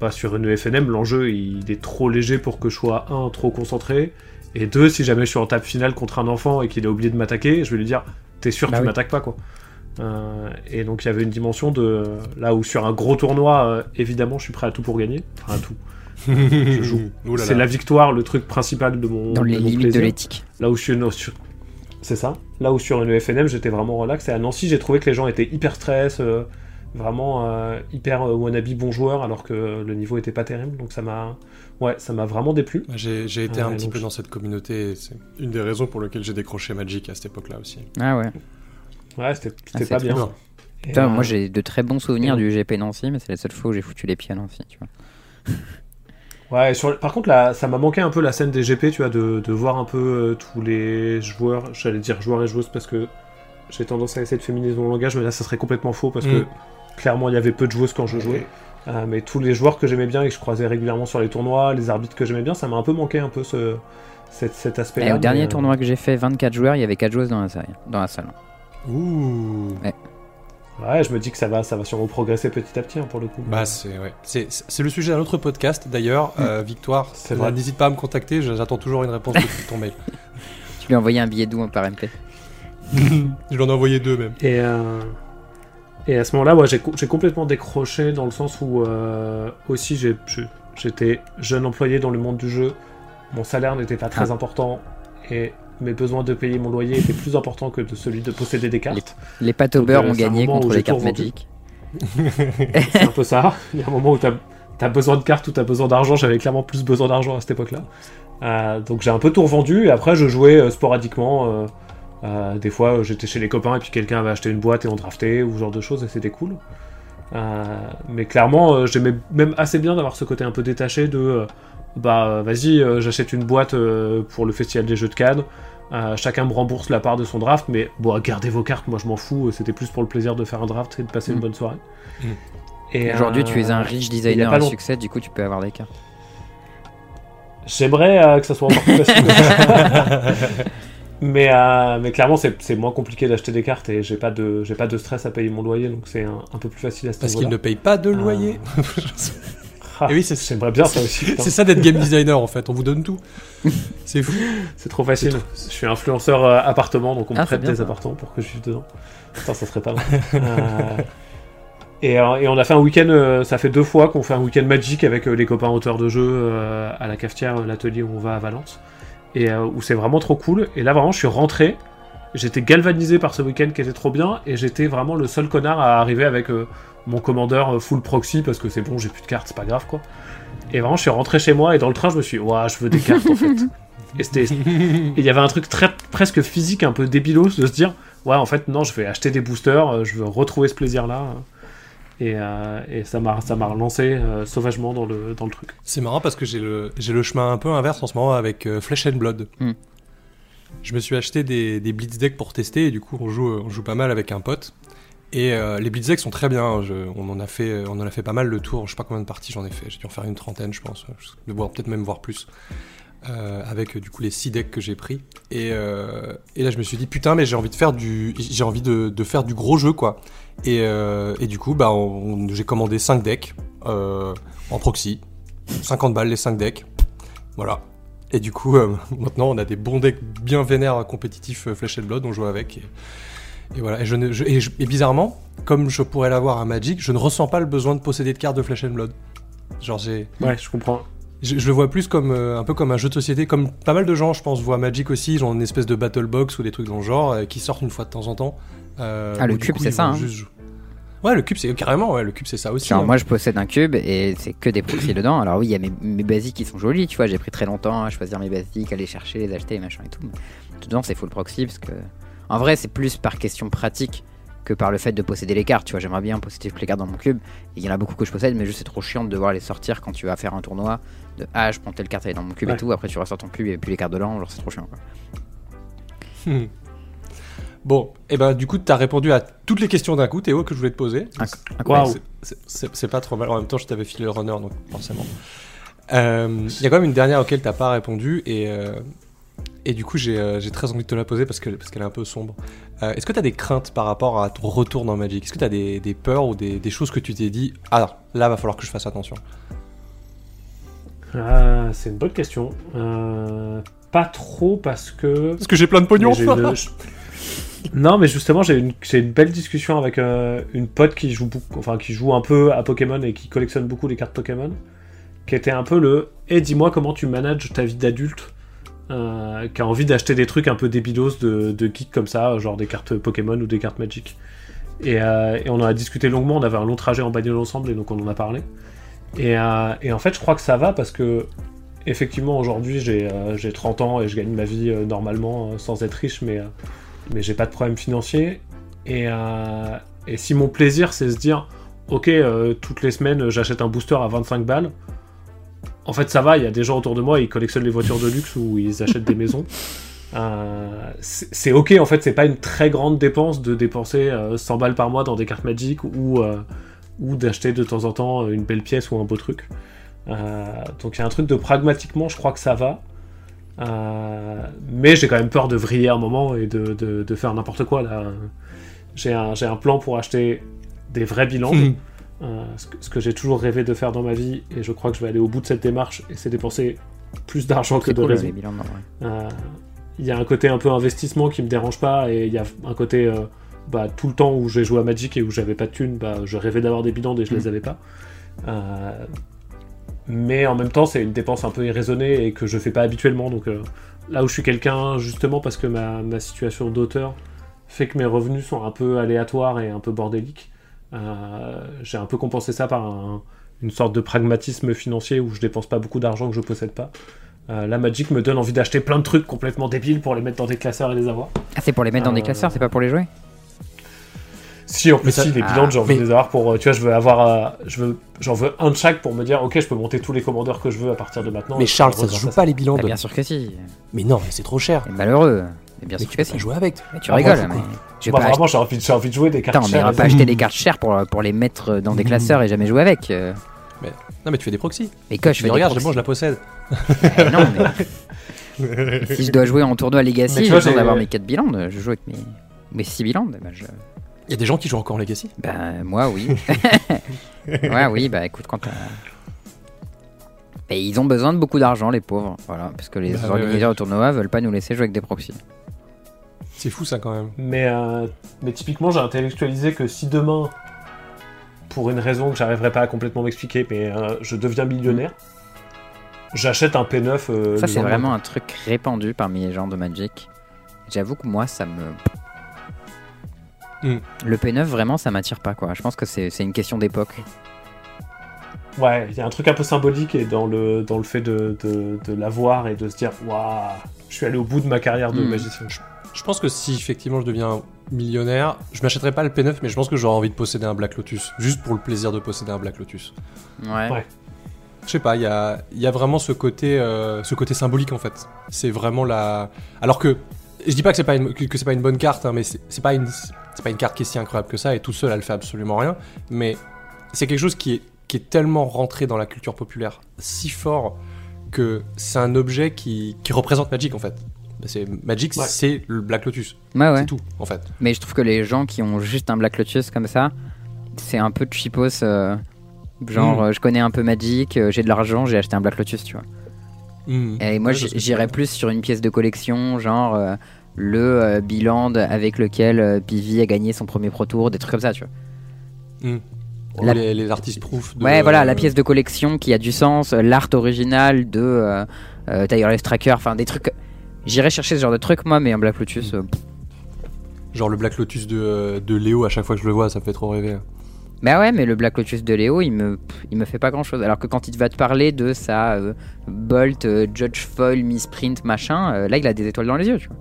bah, sur une FNM, l'enjeu il est trop léger pour que je sois, un, trop concentré. Et deux, si jamais je suis en table finale contre un enfant et qu'il a oublié de m'attaquer, je vais lui dire T'es sûr,
Bah
tu
oui.
m'attaques pas, quoi. Euh, et donc, il y avait une dimension de. Là où sur un gros tournoi, euh, évidemment, je suis prêt à tout pour gagner. Enfin, à tout.
Je
joue. (laughs) C'est la victoire, le truc principal de mon,
Dans les
de mon
limites de
plaisir.
l'éthique.
Là où je suis. non, sur- C'est ça. Là où sur une FNM, j'étais vraiment relax. Et à Nancy, j'ai trouvé que les gens étaient hyper stress, euh, vraiment euh, hyper euh, wannabe bon joueur, alors que le niveau était pas terrible. Donc ça m'a, ouais, ça m'a vraiment déplu.
J'ai été
Ouais,
un petit
donc
peu dans cette communauté. et C'est une des raisons pour lesquelles j'ai décroché Magic à cette époque-là aussi.
Ah ouais.
Ouais, c'était
Ah,
pas bien.
Putain,
euh,
moi j'ai de très bons souvenirs du GP Nancy, mais c'est la seule fois où j'ai foutu les pieds à Nancy, tu vois.
Ouais, sur, par contre, là, ça m'a manqué un peu la scène des GP, tu vois, de, de voir un peu euh, tous les joueurs, j'allais dire joueurs et joueuses parce que j'ai tendance à essayer de féminiser mon langage, mais là, ça serait complètement faux parce
Mm.
que clairement, il y avait peu de joueuses quand je jouais. Euh, mais tous les joueurs que j'aimais bien et que je croisais régulièrement sur les tournois, les arbitres que j'aimais bien, ça m'a un peu manqué un peu ce, cet, cet
Et
aspect-là.
au dernier
euh,
tournoi que j'ai fait, 24 joueurs, il y avait 4 joueuses dans la salle. Dans la salle.
Ouh.
Ouais, je me dis que ça va, ça va sûrement progresser petit à petit hein, pour le coup.
Bah c'est ouais. c'est c'est le sujet d'un autre podcast d'ailleurs. Euh, Victoire,
C'est vrai.
n'hésite pas à me contacter. J'attends toujours une réponse de (laughs) ton mail.
Tu lui as envoyé un billet doux par MP. (laughs)
Je lui en ai envoyé deux même.
Et, euh, et à ce moment-là, ouais, j'ai co- j'ai complètement décroché dans le sens où euh, aussi j'étais jeune employé dans le monde du jeu. Mon salaire n'était pas très
Ah.
important et mes besoins de payer mon loyer étaient plus importants que de celui de posséder des cartes.
Les pâtes au beurre
euh,
ont gagné contre les cartes. Magic. (laughs)
C'est un peu ça. Il y a un moment où tu as, besoin de cartes ou tu as besoin d'argent. J'avais clairement plus besoin d'argent à cette époque-là. Euh, donc j'ai un peu tout revendu et après je jouais euh, sporadiquement. euh, des fois j'étais chez les copains et puis quelqu'un avait acheté une boîte et on draftait ou ce genre de choses et c'était cool. Mais clairement j'aimais même assez bien d'avoir ce côté un peu détaché de bah euh, vas-y euh, j'achète une boîte euh, pour le festival des jeux de Cannes. Euh, chacun me rembourse la part de son draft, mais bon, gardez vos cartes, moi je m'en fous, c'était plus pour le plaisir de faire un draft et de passer
Mm.
une bonne soirée.
Mm.
Et,
Aujourd'hui,
euh,
tu es un riche designer
pas
à
long-
succès, du coup, tu peux avoir des cartes.
J'aimerais euh, que ça soit encore plus facile. (laughs) mais, euh, mais clairement, c'est moins compliqué d'acheter des cartes et j'ai pas de pas de stress à payer mon loyer, donc c'est un, un peu plus facile à ce
Parce qu'il ne paye pas de loyer. (laughs) (laughs)
Ah,
Et oui, c'est
J'aimerais bien ça aussi.
c'est ça d'être game designer en fait. On vous donne tout. C'est fou.
C'est trop facile. Je suis influenceur euh, appartement, donc on me
Ah,
prête
bien,
des
ça.
appartements pour que je vive dedans. Putain, ça serait pas mal. Euh, et, euh, et on a fait un week-end, euh, ça fait deux fois qu'on fait un week-end Magic avec euh, les copains auteurs de jeux euh, à la cafetière, l'atelier où on va à Valence. Et euh, où c'est vraiment trop cool. Et là, vraiment, je suis rentré. J'étais galvanisé par ce week-end qui était trop bien. Et j'étais vraiment le seul connard à arriver avec euh, mon commandeur euh, full proxy parce que c'est bon, j'ai plus de cartes, c'est pas grave quoi. Et vraiment, je suis rentré chez moi et dans le train, je me suis dit, Ouah, je veux des cartes en fait. Et c'était et il y avait un truc très presque physique, un peu débilos, de se dire ouais, en fait, non, je vais acheter des boosters, euh, je veux retrouver ce plaisir-là. Et, euh, et ça m'a ça m'a relancé euh, sauvagement dans le, dans le truc.
C'est marrant parce que j'ai le, j'ai le chemin un peu inverse en ce moment avec euh, Flesh and Blood.
Hmm.
Je me suis acheté des, des Blitz decks pour tester et du coup on joue, on joue pas mal avec un pote. Et euh, les decks sont très bien. hein. On, en a fait, on en a fait pas mal le tour. Je sais pas combien de parties j'en ai fait. J'ai dû en faire une trentaine, je pense. Je- voire peut-être même voir plus. Euh, avec euh, du coup les 6 decks que j'ai pris. Et, euh, là je me suis dit putain mais j'ai envie de faire du, j'ai envie de, de faire du gros jeu quoi. Et, euh, du coup bah j'ai commandé 5 decks euh, en proxy. 50 balles les 5 decks. Voilà. Et du coup, euh, (laughs) maintenant, on a des bons decks bien vénères compétitifs euh, Flesh and Blood, on joue avec. Et voilà. Et, je ne- je- et je- et bizarrement, comme je pourrais l'avoir à Magic, je ne ressens pas le besoin de posséder de cartes de Flesh and Blood. Genre, j'ai,
Ouais, je comprends.
je, je le vois plus comme euh, un peu comme un jeu de société, comme pas mal de gens, je pense, voient Magic aussi, genre une espèce de battle box ou des trucs dans le genre, euh, qui sortent une fois de temps en temps. Euh,
Ah, le cube, c'est ça, hein.
juste Ouais, le cube, c'est carrément, ouais, le cube, c'est ça aussi.
Genre,
hein.
moi, je possède un cube et c'est que des proxys dedans. Alors, oui, il y a mes, mes basiques qui sont jolis, tu vois. J'ai pris très longtemps à choisir mes basiques, à les chercher, les acheter, machin et tout. Tout dedans, c'est full proxy parce que. En vrai, c'est plus par question pratique que par le fait de posséder les cartes. Tu vois, j'aimerais bien posséder toutes les cartes dans mon cube. Il y en a beaucoup que je possède, mais juste c'est trop chiant de devoir les sortir quand tu vas faire un tournoi. De ah, je prends telle carte, elle est dans mon cube
Ouais.
et tout. Après, tu ressors ton cube et plus les cartes dedans. Genre, c'est trop chiant quoi.
Hmm. Bon, et ben du coup, t'as répondu à toutes les questions d'un coup, Théo, que je voulais te poser. C'est- pas trop mal. En même temps, je t'avais filé le runner, donc forcément. Euh, Il y a quand même une dernière auquel t'as pas répondu, et, euh, et du coup, j'ai euh, j'ai très envie de te la poser parce qu'elle parce qu'elle est un peu sombre. Euh, Est-ce que t'as des craintes par rapport à ton retour dans Magic? Est-ce que t'as des, des peurs ou des, des choses que tu t'es dit Ah, là, va falloir que je fasse attention?
Ah, c'est une bonne question. Euh, pas trop parce que.
Parce que j'ai plein de pognon
une- Non, mais justement, j'ai une, une belle discussion avec euh, une pote qui joue, beaucoup, enfin, qui joue un peu à Pokémon et qui collectionne beaucoup les cartes Pokémon. Qui était un peu le Et dis-moi comment tu manages ta vie d'adulte? Euh, qui a envie d'acheter des trucs un peu débilos de, de comme ça, genre des cartes Pokémon ou des cartes Magic. Et, euh, et on en a discuté longuement, on avait un long trajet en bagnole ensemble et donc on en a parlé. Et, euh, en fait, je crois que ça va parce que, effectivement, aujourd'hui j'ai euh, j'ai 30 ans et je gagne ma vie normalement sans être riche, mais, j'ai pas de problème financier. Et, et si mon plaisir c'est se dire, ok, toutes les semaines j'achète un booster à 25 balles, en fait ça va, il y a des gens autour de moi, ils collectionnent les voitures de luxe ou ils (laughs) achètent des maisons. Euh, c'est ok en fait, c'est pas une très grande dépense de dépenser euh, 100 balles par mois dans des cartes Magic ou, euh, ou d'acheter de temps en temps une belle pièce ou un beau truc. Euh, donc il y a un truc de pragmatiquement, je crois que ça va. Euh, mais j'ai quand même peur de vriller un moment et de, de- de faire n'importe quoi là. J'ai un, j'ai un plan pour acheter des vrais bilans. (laughs) Euh, ce que, j'ai toujours rêvé de faire dans ma vie, et je crois que je vais aller au bout de cette démarche, et c'est dépenser plus d'argent que de
cool,
raison. Euh, Il y a un côté un peu investissement qui me dérange pas, et il y a un côté euh, bah, tout le temps où j'ai joué à Magic et où j'avais pas de thunes, bah, je rêvais d'avoir des bilans et je
Mm.
les avais pas. Mais en même temps, c'est une dépense un peu irraisonnée et que je fais pas habituellement. Donc là où je suis quelqu'un, justement parce que ma, ma situation d'auteur fait que mes revenus sont un peu aléatoires et un peu bordéliques, j'ai un peu compensé ça par un- une sorte de pragmatisme financier où je dépense pas beaucoup d'argent que je possède pas. Euh, la Magic me donne envie d'acheter plein de trucs complètement débiles pour les mettre dans des classeurs et les avoir.
Ah, c'est pour les mettre dans des
Euh,
classeurs, c'est pas pour les jouer?
Si, en plus,
ça-
si, les
Ah,
bilans, j'ai envie
mais-
de les avoir pour. euh, Tu vois, je veux avoir. euh, je veux, j'en veux un de chaque pour me dire, ok, je peux monter tous les commandeurs que je veux à partir de maintenant.
Mais Charles, ça se joue pas les bilans
Ah,
de.
Bien sûr que si.
Mais non, mais c'est trop cher.
Et malheureux. Mais bien
Mais
sûr
tu
que
peux
si.
pas jouer avec.
Mais tu
Ah,
rigoles,
moi,
mais.
Moi,
pas
vraiment, j'ai envie, j'ai envie de jouer des cartes
Attends, mais on
chères
va pas acheter des cartes chères pour, pour les mettre dans des classeurs et jamais jouer avec. euh.
Non, mais tu fais des proxys.
Mais coche, je
Tu
fais
dis,
des
regarde, je la possède.
Eh non, mais... (laughs) si je dois jouer en tournoi Legacy,
Mais tu
j'ai
vois,
besoin
j'ai-
d'avoir mes 4 bilans. Je joue avec mes, mes 6 bilans. Bah, je...
Il y a des gens qui jouent encore en Legacy?
bah, moi, oui. (laughs) ouais, oui, bah écoute, quand t'as- Et ils ont besoin de beaucoup d'argent, les pauvres. Voilà, parce que les
Bah, ouais,
organisateurs de tournois veulent pas nous laisser jouer avec des proxys.
C'est fou ça quand même.
Mais, euh, mais typiquement, j'ai intellectualisé que si demain, pour une raison que j'arriverai pas à complètement m'expliquer, mais euh, je deviens millionnaire, j'achète un P9. euh,
Ça, c'est vraiment un truc répandu parmi les gens de Magic. J'avoue que moi, ça me.
Hmm.
Le P9, vraiment, ça m'attire pas, quoi. Je pense que c'est une question d'époque.
Ouais, il y a un truc un peu symbolique et dans le, dans le fait de, de, de l'avoir et de se dire, waouh, je suis allé au bout de ma carrière de
Hmm.
magicien.
Je pense que si effectivement je deviens millionnaire, je m'achèterai pas le P9, mais je pense que j'aurai envie de posséder un Black Lotus. Juste pour le plaisir de posséder un Black Lotus.
Ouais.
Ouais.
Je sais pas, il y a, il y a vraiment ce côté, euh, ce côté symbolique en fait. C'est vraiment la. Alors que je dis pas que c'est pas une, que c'est pas une bonne carte, hein, mais c'est c'est pas une, c'est pas une carte qui est si incroyable que ça et tout seul elle fait absolument rien. Mais c'est quelque chose qui est, qui est tellement rentré dans la culture populaire si fort que c'est un objet qui, qui représente Magic en fait. Bah, C'est Magic,
Ouais.
c'est le Black Lotus.
Ouais, ouais.
C'est tout en fait.
Mais je trouve que les gens qui ont juste un Black Lotus comme ça, c'est un peu cheapos. euh, genre,
Mm.
euh, je connais un peu Magic, euh, j'ai de l'argent, j'ai acheté un Black Lotus, tu vois. Et moi, j'irais plus sur une pièce de collection, genre euh, le euh, Biland avec lequel euh, Pivi a gagné son premier Pro Tour, des trucs comme ça, tu vois.
Ou
La-
les, les artistes proof. de-
Ouais, voilà, la pièce de collection qui a du sens, l'art original de euh, euh, Tireless Tracker, enfin des trucs. J'irais chercher ce genre de trucs, moi, mais un Black Lotus. euh.
Genre le Black Lotus de, de Léo, à chaque fois que je le vois, ça me fait trop rêver.
Bah ouais, mais le Black Lotus de Léo, il me, pff, il me fait pas grand chose. Alors que quand il va te parler de sa euh, Bolt, euh, Judge Foil, Misprint, machin, euh, là il a des étoiles dans les yeux, tu vois.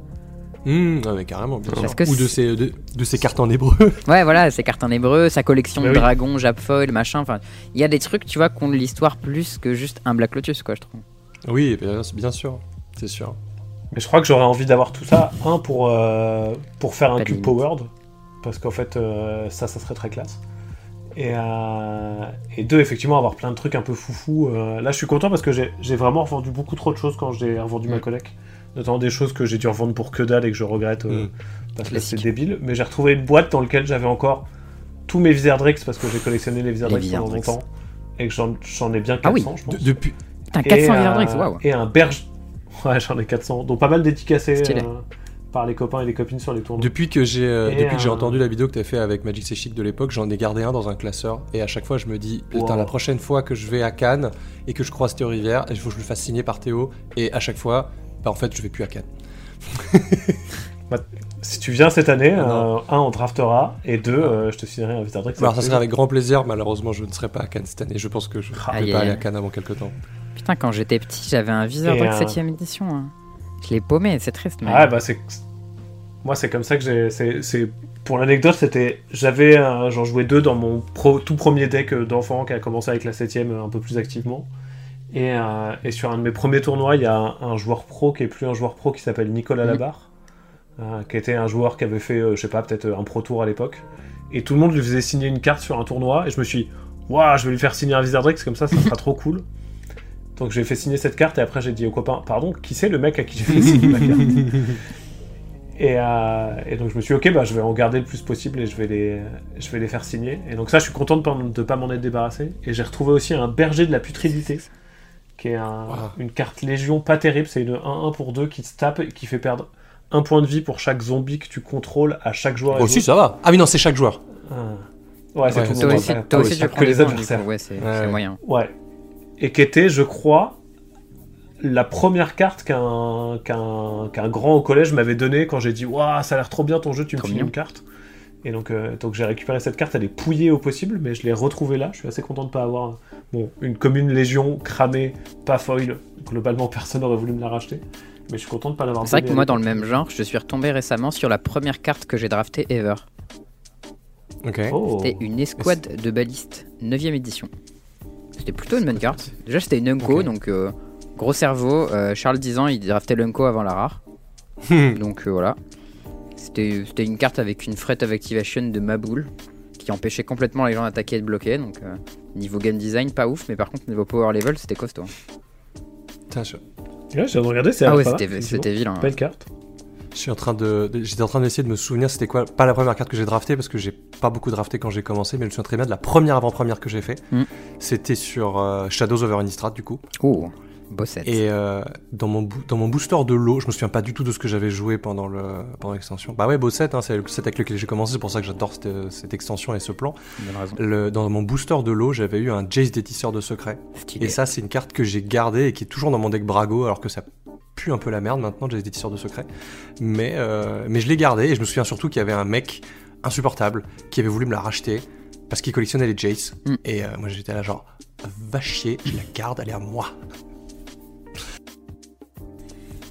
Hum, ouais, carrément, bien
Parce
sûr.
que
Ou de ses, de, de ses cartes en hébreu. (laughs)
Ouais, voilà, ses cartes en hébreu, sa collection
Bah
de
oui.
dragons, Jap Foil, machin. Enfin, il y a des trucs, tu vois, qui ont de l'histoire plus que juste un Black Lotus, quoi, je trouve.
oui, bien, bien sûr, c'est sûr.
Mais je crois que j'aurais envie d'avoir tout ça. Un, pour, euh, pour faire un cube powered. Parce qu'en fait, euh, ça, ça serait très classe. Et, euh, et deux, effectivement, avoir plein de trucs un peu foufou. Euh, là, je suis content parce que j'ai j'ai vraiment revendu beaucoup trop de choses quand j'ai revendu ma
Mm.
collecte. Notamment des choses que j'ai dû revendre pour que dalle et que je regrette euh,
Mm.
parce que c'est débile. Mais j'ai retrouvé une boîte dans laquelle j'avais encore tous mes Wizardrix parce que j'ai collectionné les Wizardrix
Les
pendant longtemps. Et que j'en j'en ai bien
Ah oui.
400, je pense.
De- depuis,
Putain,
Et,
400
euh,
Wizardrix, waouh.
Et un berge. (laughs) Ouais, j'en ai 400. Donc pas mal dédicacés euh, par les copains et les copines sur les tournois.
depuis que j'ai euh, depuis que j'ai
euh,
entendu la vidéo que tu as fait avec Magic C'est Chic de l'époque, j'en ai gardé un dans un classeur. Et à chaque fois, je me dis, putain,
Wow.
la prochaine fois que je vais à Cannes et que je croise Théo Rivière, il faut que je le fasse signer par Théo. Et à chaque fois, Bah, en fait, je vais plus à Cannes. (laughs)
Si tu viens cette année,
Ah
euh, un, on draftera, et deux, euh, je te signerai un Drake.
Alors, ça serait avec grand plaisir. Malheureusement, je ne serai pas à Cannes cette année. Je pense que je ne
Ah,
vais pas aller à. Cannes avant quelques temps.
Putain, quand j'étais petit, j'avais un Drake
un-
7ème édition. hein. Je l'ai paumé, c'est triste. Mais...
Ah bah c'est moi c'est comme ça que j'ai c'est pour l'anecdote c'était j'avais un- j'en jouais deux dans mon pro- tout premier deck euh, d'enfant qui a commencé avec la 7 un peu plus activement et, euh, et sur un de mes premiers tournois il y a un, un joueur pro qui est plus un joueur pro qui s'appelle Nicolas
Mhm.
Labarre euh, qui était un joueur qui avait fait euh, je sais pas peut-être euh, un pro tour à l'époque et tout le monde lui faisait signer une carte sur un tournoi et je me suis dit, waouh je vais lui faire signer un Wizard comme ça ça sera trop cool donc j'ai fait signer cette carte et après j'ai dit au copain pardon qui c'est le mec à qui j'ai fait signer ma carte? Et, euh, et donc je me suis dit, ok, bah, je vais en garder le plus possible et je vais les, je vais les faire signer. Et donc ça, je suis content de pas, de pas m'en être débarrassé. Et j'ai retrouvé aussi un berger de la putridité, qui est un-
Wow.
une carte légion pas terrible. C'est une 1-1 pour 2 qui se tape et qui fait perdre un point de vie pour chaque zombie que tu contrôles à chaque joueur.
aussi, ça va. Ah oui, non, c'est chaque joueur.
Ah. Ouais, c'est
Ouais,
tout le
Toi
monde.
aussi, toi
Ah
aussi tu prends
que
des
les adversaires.
ouais, c'est
Ouais,
c'est
ouais.
moyen.
Ouais. Et qui était, je crois, la première carte qu'un qu'un qu'un grand au collège m'avait donnée quand j'ai dit Waouh, ça a l'air trop bien ton jeu, tu me files une carte. Et donc, euh, donc j'ai récupéré cette carte, elle est pouillée au possible, mais je l'ai retrouvée là. Je suis assez content de pas avoir bon, une commune légion cramée, pas foil. Globalement, personne n'aurait voulu me la racheter. Mais je suis content de pas l'avoir
C'est vrai que moi, dans le même genre, je suis retombé récemment sur la première carte que j'ai draftée ever.
Ok.
Oh.
C'était une escouade de balistes, 9ème édition. C'était plutôt une bonne carte. Déjà, c'était une Unko, donc euh, gros cerveau. Euh, Charles 10 ans, il draftait l'Unko avant la rare. Donc euh, voilà. C'était c'était une carte avec une fret of activation de Maboul qui empêchait complètement les gens d'attaquer et de bloquer. Donc euh, niveau game design, pas ouf, mais par contre, niveau power level, c'était costaud.
Putain, je,
Ouais, je viens de regarder, c'est
Ah ouais, c'était vilain.
Belle carte.
Je suis en train de, j'étais en train d'essayer de me souvenir, c'était quoi Pas la première carte que j'ai draftée parce que j'ai pas beaucoup drafté quand j'ai commencé, mais je me souviens très bien de la première avant-première que j'ai fait.
Mm.
C'était sur euh, Shadows over Innistrad du coup.
Oh, bossette.
Et euh, dans, mon dans mon booster de l'eau, je me souviens pas du tout de ce que j'avais joué pendant le pendant l'extension. Bah ouais, Bosset, hein, c'est le set avec lequel j'ai commencé, c'est pour ça que j'adore cette, cette extension et ce plan. Le- dans mon booster de l'eau, j'avais eu un Jace détisseur de secret.
Stylé.
Et ça, c'est une carte que j'ai gardée et qui est toujours dans mon deck Brago, alors que ça pue un peu la merde maintenant, Jace détisseur de secret. Mais, euh, mais je l'ai gardée et je me souviens surtout qu'il y avait un mec insupportable qui avait voulu me la racheter parce qu'il collectionnait les Jace.
Mm.
Et euh, moi j'étais là genre, va chier, je la garde, elle est à moi.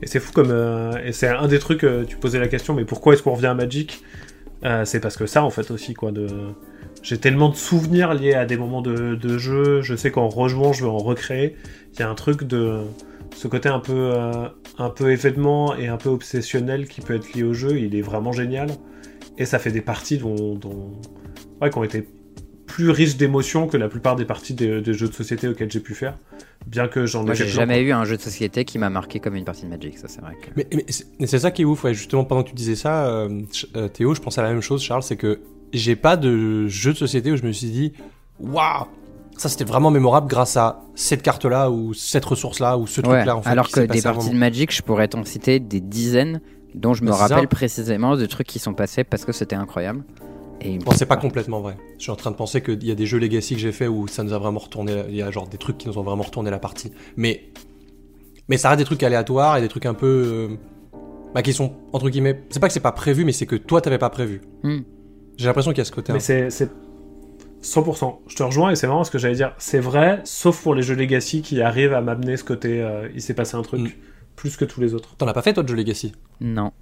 Et c'est fou comme. euh, et c'est un des trucs, euh, tu posais la question, mais pourquoi est-ce qu'on revient à Magic? Euh, C'est parce que ça, en fait, aussi, quoi. De... J'ai tellement de souvenirs liés à des moments de, de jeu. Je sais qu'en rejouant, je vais en recréer. Il y a un truc de. Ce côté un peu, euh, un peu événement et un peu obsessionnel qui peut être lié au jeu, il est vraiment génial. Et ça fait des parties dont, dont... Ouais, qui ont été plus riches d'émotions que la plupart des parties des, des jeux de société auxquels j'ai pu faire. Bien que j'en ai
jamais eu un jeu de société qui m'a marqué comme une partie de Magic, ça c'est vrai. Que...
Mais, mais c'est ça qui est ouf, ouais. Justement, pendant que tu disais ça, euh, euh, Théo, je pensais à la même chose, Charles, c'est que j'ai pas de jeu de société où je me suis dit, waouh, ça c'était vraiment mémorable grâce à cette carte-là ou cette ressource-là ou ce
Ouais,
truc-là. En fait,
alors que des parties de. Magic, je pourrais t'en citer des dizaines dont je me
ça.
rappelle précisément de trucs qui sont passés parce que c'était incroyable. Et
Bon, c'est pas complètement vrai. Je suis en train de penser qu'il y a des jeux Legacy que j'ai fait où ça nous a vraiment retourné. Il y a genre des trucs qui nous ont vraiment retourné la partie. Mais, mais ça reste des trucs aléatoires et des trucs un peu. euh, bah, qui sont, entre guillemets. C'est pas que c'est pas prévu, mais c'est que toi t'avais pas prévu.
Hmm.
J'ai l'impression qu'il y a ce côté.
Mais c'est 100%. Je te rejoins et c'est marrant ce que j'allais dire. C'est vrai, sauf pour les jeux Legacy qui arrivent à m'amener ce côté. euh, il s'est passé un truc
Mm.
plus que tous les autres.
T'en as pas fait toi de jeu Legacy?
Non.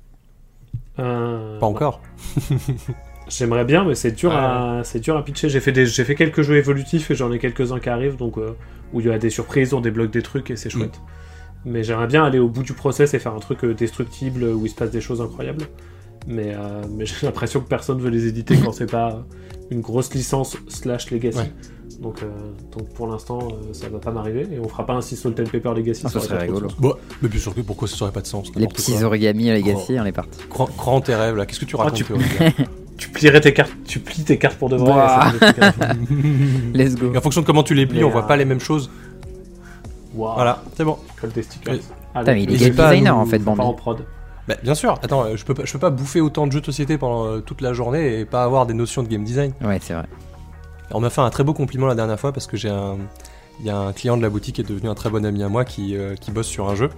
Euh,
Pas encore. (laughs)
J'aimerais bien, mais c'est dur, à, c'est dur à pitcher. J'ai fait, des, j'ai fait quelques jeux évolutifs et j'en ai quelques-uns qui arrivent, donc euh, où il y a des surprises, on débloque des trucs et c'est chouette. Mais j'aimerais bien aller au bout du process et faire un truc destructible où il se passe des choses incroyables. Mais, euh, mais (laughs) j'ai l'impression que personne veut les éditer quand c'est pas une grosse licence slash legacy.
Ouais.
Donc, euh, donc pour l'instant, euh, ça va pas m'arriver et on fera pas un Sea Salt and Pepper Legacy.
Ah, ça serait
pas
rigolo.
mais bien sûr que pourquoi ça aurait pas de sens
Les petits
quoi.
origami à Legacy, on est parti.
Grand, grand tes rêves là. Qu'est-ce que tu racontes
tu-
Théo (laughs)
Tu plierais tes cartes, tu plies tes cartes pour de vrai. (laughs)
Let's go.
Et en fonction de comment tu les plies,
Mais,
on voit
euh,
pas les mêmes choses. Voilà, c'est bon.
Colle des stickers.
Oui.
Allez,
Putain, mais il est game
pas
designer
nous-
en fait,
on part en
Bambi.
prod.
Bah, bien sûr. Attends, euh, je peux pas, je peux pas bouffer autant de jeux de société pendant euh, toute la journée et pas avoir des notions de game design.
Ouais, c'est vrai.
On m'a fait un très beau compliment la dernière fois parce que j'ai un, il y a un client de la boutique qui est devenu un très bon ami à moi qui, euh, qui bosse sur un jeu.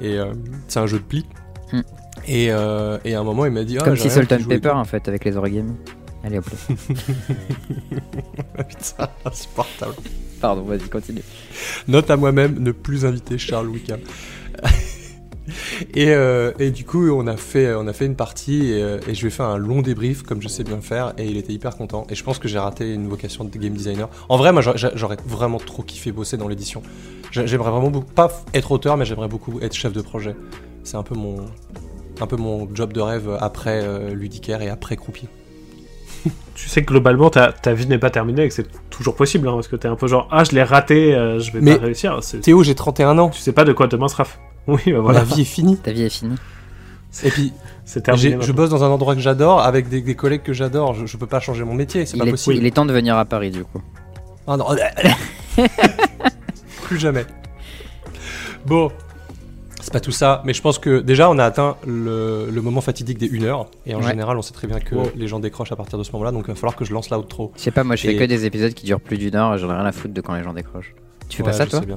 Et euh, c'est un jeu de pli.
Hmm.
Et, euh, et à un moment, il m'a dit. Ah,
Comme si
joue et
Pepper en fait avec les origami. Allez hop. là. (laughs) (laughs)
Putain, insupportable.
Pardon, vas-y, continue.
Note à moi-même, ne plus inviter Charles Wickham. (laughs) (laughs) et, euh, et du coup, on a fait, on a fait une partie et, euh, et je lui ai fait un long débrief, comme je sais bien le faire, et il était hyper content. Et je pense que j'ai raté une vocation de game designer. En vrai, moi, j'aurais- vraiment trop kiffé bosser dans l'édition. J'a- J'aimerais vraiment beaucoup, pas être auteur, mais j'aimerais beaucoup être chef de projet. C'est un peu mon, un peu mon job de rêve après euh, ludicaire et après croupier. (laughs)
Tu sais que globalement, ta, ta vie n'est pas terminée et que c'est toujours possible, hein, parce que t'es un peu genre, ah, je l'ai raté, euh, je vais
Mais-
pas réussir.
Théo, j'ai 31 ans.
Tu sais pas de quoi demain sera fait. Oui, bah voilà,
La vie est finie.
Ta vie est finie.
Et puis,
c'est terminé.
je bosse dans un endroit que j'adore, avec des, des collègues que j'adore. Je, je peux pas changer mon métier, c'est
Il
pas
est,
possible.
il est temps de venir à Paris du coup.
Ah non. (laughs) Plus jamais. Bon. C'est pas tout ça, mais je pense que déjà on a atteint le, le moment fatidique des 1 heure. Et en
Ouais.
général, on sait très bien que
Wow.
les gens décrochent à partir de ce moment-là, donc il va falloir que je lance l'outro.
Je sais pas, moi je fais que des épisodes qui durent plus d'une heure et j'en ai rien à foutre de quand les gens décrochent. Tu fais
Ouais,
pas ça toi
bien.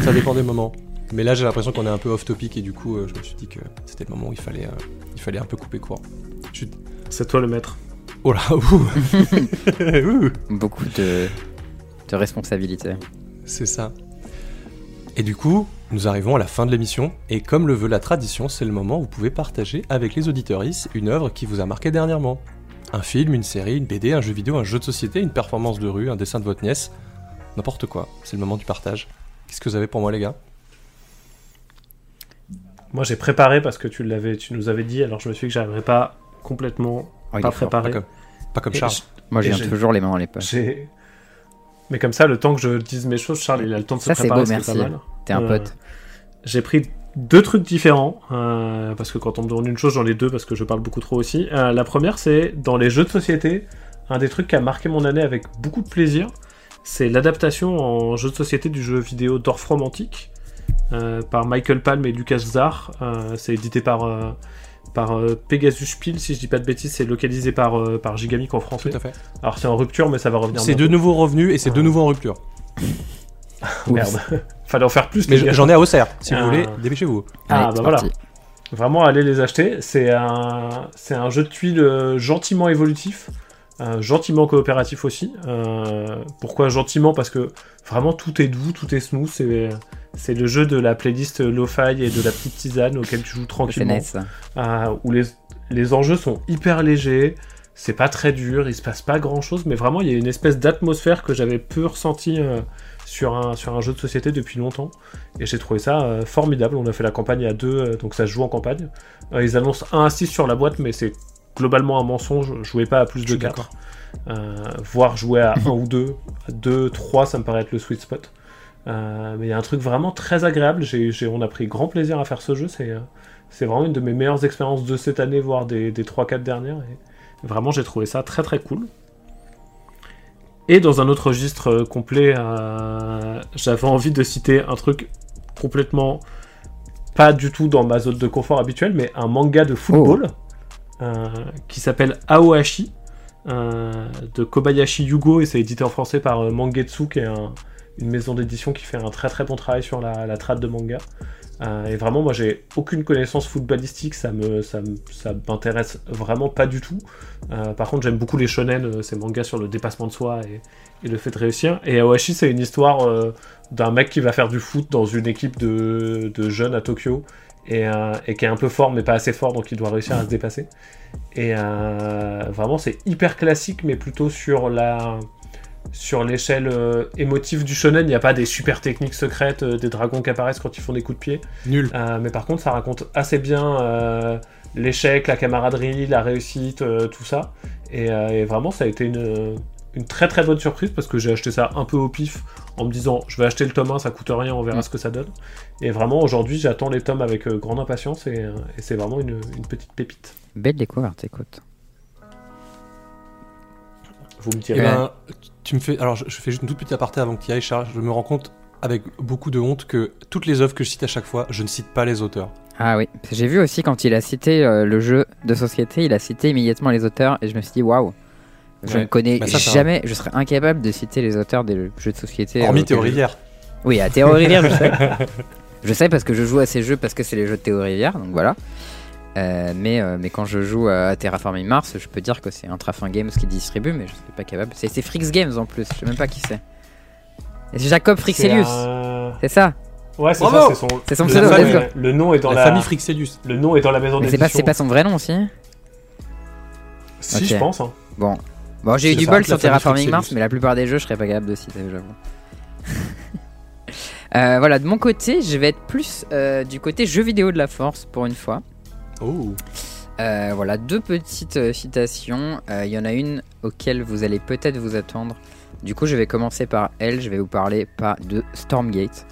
Ça dépend des moments. Mais là, j'ai l'impression qu'on est un peu off topic et du coup, euh, je me suis dit que c'était le moment où il fallait, euh, il fallait un peu couper court. Je
C'est toi le maître.
Oh là, ouh. (laughs) Ouh.
Beaucoup de, de responsabilités.
C'est ça. Et du coup, nous arrivons à la fin de l'émission, et comme le veut la tradition, c'est le moment où vous pouvez partager avec les auditeuristes une œuvre qui vous a marqué dernièrement. Un film, une série, une BD, un jeu vidéo, un jeu de société, une performance de rue, un dessin de votre nièce, n'importe quoi. C'est le moment du partage. Qu'est-ce que vous avez pour moi, les gars?
Moi, j'ai préparé parce que tu l'avais, tu nous avais dit, alors je me suis dit que j'arriverais pas complètement
Oh,
pas
est fort.
Pas
préparé.
comme, pas comme Charles.
Moi je
Et
viens
j'ai-
toujours les mains dans les poches.
Mais comme ça, le temps que je dise mes choses, Charles, il a le temps de
Ça,
se préparer,
beau,
c'est
merci.
pas mal.
T'es un
Euh,
pote.
J'ai pris deux trucs différents, euh, parce que quand on me demande une chose, j'en ai deux, parce que je parle beaucoup trop aussi. Euh, la première, c'est dans les jeux de société, un des trucs qui a marqué mon année avec beaucoup de plaisir, c'est l'adaptation en jeu de société du jeu vidéo Dorf Romantique, euh, par Michael Palm et Lucas Zar. Euh, c'est édité par, euh, par euh, Pegasus Spiel, si je dis pas de bêtises, c'est localisé par, euh, par Gigamic en français.
Tout à fait.
Alors c'est en rupture, mais ça va revenir.
C'est de nouveau revenu et c'est de nouveau en rupture. (laughs)
Merde. (laughs) Fallait en faire plus.
Mais j'en ai à Auxerre. Si
Ah.
vous voulez, dépêchez-vous.
Ah,
Allez,
bah voilà.
parti.
Vraiment, allez les acheter. C'est un, c'est un jeu de tuiles gentiment évolutif, euh, gentiment coopératif aussi. Euh, pourquoi gentiment? Parce que vraiment tout est doux, tout est smooth. C'est, c'est le jeu de la playlist Lo-Fi et de la petite tisane auquel tu joues tranquillement. euh, où les, les enjeux sont hyper légers. C'est pas très dur, il se passe pas grand chose, mais vraiment il y a une espèce d'atmosphère que j'avais peu ressenti euh, sur, un, sur un jeu de société depuis longtemps. Et j'ai trouvé ça euh, formidable. On a fait la campagne à deux, euh, donc ça se joue en campagne. Euh, ils annoncent 1 à 6 sur la boîte, mais c'est globalement un mensonge. Jouez pas à plus de
suis
4. Euh, voire jouer à 1 ou 2. À 2, 3, ça me paraît être le sweet spot. Euh, mais il y a un truc vraiment très agréable. J'ai, j'ai- on a pris grand plaisir à faire ce jeu. C'est, euh, c'est vraiment une de mes meilleures expériences de cette année, voire des, des 3-4 dernières. Et vraiment, j'ai trouvé ça très très cool. Et dans un autre registre euh, complet, euh, j'avais envie de citer un truc complètement pas du tout dans ma zone de confort habituelle, mais un manga de football euh, qui s'appelle Aohashi euh, de Kobayashi Yugo et c'est édité en français par euh, Mangetsu qui est un- une maison d'édition qui fait un très très bon travail sur la, la de manga. Euh, et vraiment, moi j'ai aucune connaissance footballistique, ça me ça, m'intéresse vraiment pas du tout. Euh, par contre, j'aime beaucoup les shonen, euh, ces mangas sur le dépassement de soi et, le fait de réussir. Et Aohashi, c'est une histoire d'un mec qui va faire du foot dans une équipe de, jeunes à Tokyo et, qui est un peu fort mais pas assez fort, donc il doit réussir à se dépasser. Et vraiment, c'est hyper classique, mais plutôt sur la sur l'échelle euh, émotive du shonen, il n'y a pas des super techniques secrètes, euh, des dragons qui apparaissent quand ils font des coups de pied.
Nul.
Euh, mais par contre, ça raconte assez bien euh, l'échec, la camaraderie, la réussite, euh, tout ça. Et, euh, et vraiment, ça a été une, une très très bonne surprise parce que j'ai acheté ça un peu au pif en me disant je vais acheter le tome 1, ça coûte rien, on verra
Mm.
ce que ça donne. Et vraiment, aujourd'hui, j'attends les tomes avec euh, grande impatience et, et c'est vraiment une, une petite pépite.
Belle découverte, écoute.
Vous me
Eh
direz.
ben, tu me fais. Alors, je, je fais juste une toute petite aparté avant que tu y ailles, Charles. Je me rends compte avec beaucoup de honte que toutes les œuvres que je cite à chaque fois, je ne cite pas les auteurs.
Ah oui, j'ai vu aussi quand il a cité euh, le jeu de société, il a cité immédiatement les auteurs et je me suis dit waouh. Je
Ouais.
ne connais
Bah, ça,
jamais, je serais incapable de citer les auteurs des jeux de société.
Hormis
auxquels
Théo
je-
Rivière.
Oui, à Théo Rivière, je sais. (laughs) Je sais parce que je joue à ces jeux parce que c'est les jeux de Théo Rivière, donc voilà. Euh, mais, euh, mais quand je joue à Terraforming Mars, je peux dire que c'est Intrafin Games qui distribue, mais je suis pas capable. C'est Frix Games en plus, je sais même pas qui c'est. C'est Jacob Frixelius,
C'est un-
ça
Ouais, c'est
Bravo
ça, c'est son.
C'est son
le
pseudo,
nom
let's
est-
go.
Le nom est dans
La
la,
famille Frixelius.
Le nom est dans la maison
Mais c'est
d'édition.
pas, c'est pas son vrai nom aussi
Si, je pense. hein.
Bon. Bon, j'ai eu du bol sur
famille
Terraforming Mars, mais la plupart des jeux, je serais pas capable de citer, j'avoue. (laughs) Euh, voilà, de mon côté, je vais être plus euh, du côté jeux vidéo de la force pour une fois.
Oh.
Euh, voilà, deux petites euh, citations. Euh, Il y en a une auquel vous allez peut-être vous attendre. Du coup, je vais commencer par elle. Je vais vous parler pas de Stormgate.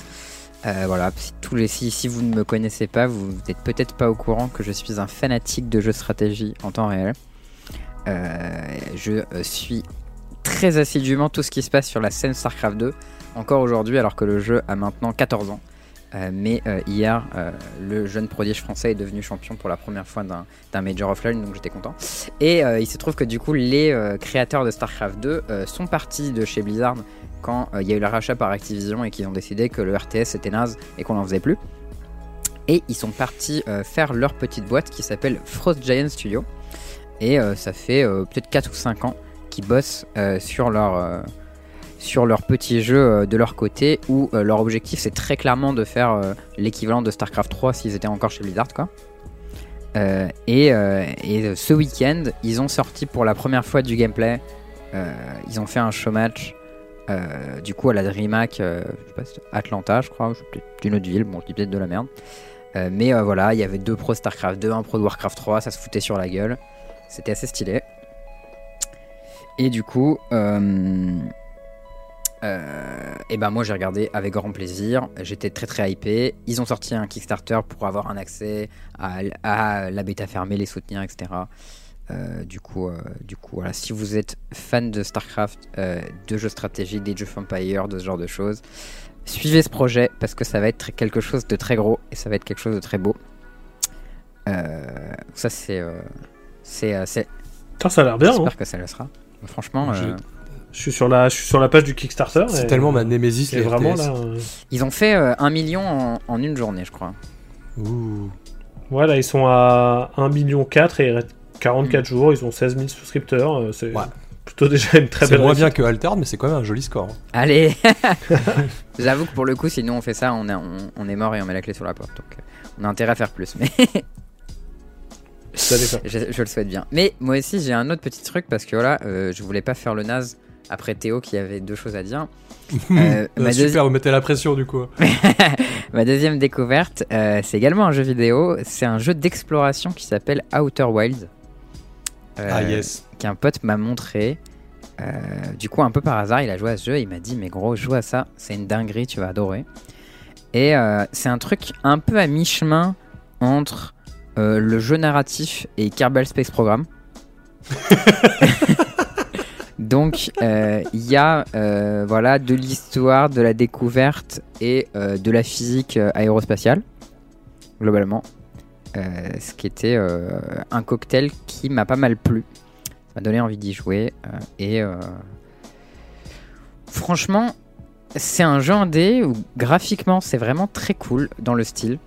Euh, voilà, si, tous les, si, si vous ne me connaissez pas, vous n'êtes peut-être pas au courant que je suis un fanatique de jeux stratégie en temps réel. Euh, je euh, suis très assidûment tout ce qui se passe sur la scène StarCraft 2, encore aujourd'hui, alors que le jeu a maintenant 14 ans. Euh, mais euh, hier, euh, le jeune prodige français est devenu champion pour la première fois d'un Major Offline, donc j'étais content. Et il se trouve que du coup, les créateurs de StarCraft 2 euh, sont partis de chez Blizzard quand il y a eu le rachat par Activision et qu'ils ont décidé que le RTS était naze et qu'on n'en faisait plus. Et ils sont partis faire leur petite boîte qui s'appelle Frost Giant Studio. Et ça fait peut-être 4 ou 5 ans qu'ils bossent sur leur. Sur leur petit jeu euh, de leur côté où euh, leur objectif c'est très clairement de faire euh, l'équivalent de StarCraft 3 s'ils étaient encore chez Blizzard quoi. Et, et, ce week-end ils ont sorti pour la première fois du gameplay. Ils ont fait un show match euh, du coup à la DreamHack, je sais pas, Atlanta je crois, d'une autre ville, bon je dis peut-être de la merde. Mais voilà, il y avait deux pros StarCraft 2, un pro de Warcraft 3, ça se foutait sur la gueule. C'était assez stylé. Et du coup, euh, et ben moi j'ai regardé avec grand plaisir. J'étais très très hypé. Ils ont sorti un Kickstarter pour avoir un accès à, à la bêta fermée, les soutenir, etc. Euh, du coup, euh, du coup, voilà. Si vous êtes fan de Starcraft, de jeux stratégie, des jeux Vampire, de ce genre de choses, suivez ce projet parce que ça va être quelque chose de très gros et ça va être quelque chose de très beau. Ça c'est, c'est,
ça a l'air bien. hein.
J'espère que ça le sera. Franchement,
Je-
Je suis sur la, je suis sur la page du Kickstarter.
C'est
et-
tellement ma némésis,
Et
les
vraiment là. euh,
ils ont fait euh, un million en, en une journée, je crois.
Ouh.
Voilà, ils sont à 1,4 million et il reste 44
Mm.
jours. Ils ont 16 000 souscripteurs. euh, C'est
Ouais.
plutôt déjà une très
C'est
belle
moins bien que Altered, mais c'est quand même un joli score.
Allez (laughs) (laughs) J'avoue que pour le coup, si nous on fait ça, on est, on, on est mort et on met la clé sur la porte. Donc euh, on a intérêt à faire plus. Mais (laughs) je, je le souhaite bien. Mais moi aussi, j'ai un autre petit truc parce que voilà, euh, je voulais pas faire le naze après Théo qui avait deux choses à dire. (laughs) Euh,
Ah,
ma,
Super, vous mettez la pression du coup. (laughs)
ma deuxième découverte, euh, c'est également un jeu vidéo. C'est un jeu d'exploration qui s'appelle Outer Wilds. Euh,
ah yes.
qu'un pote m'a montré. Euh, du coup, un peu par hasard, il a joué à ce jeu. Il m'a dit, mais gros, joue à ça, c'est une dinguerie, tu vas adorer. Et euh, c'est un truc un peu à mi-chemin entre euh, le jeu narratif et Kerbal Space Program. (laughs) Donc, euh, il y a euh, voilà, de l'histoire, de la découverte et euh, de la physique aérospatiale, globalement. Ce qui était un cocktail qui m'a pas mal plu. Ça m'a donné envie d'y jouer. et franchement, c'est un jeu indé où graphiquement c'est vraiment très cool dans le style.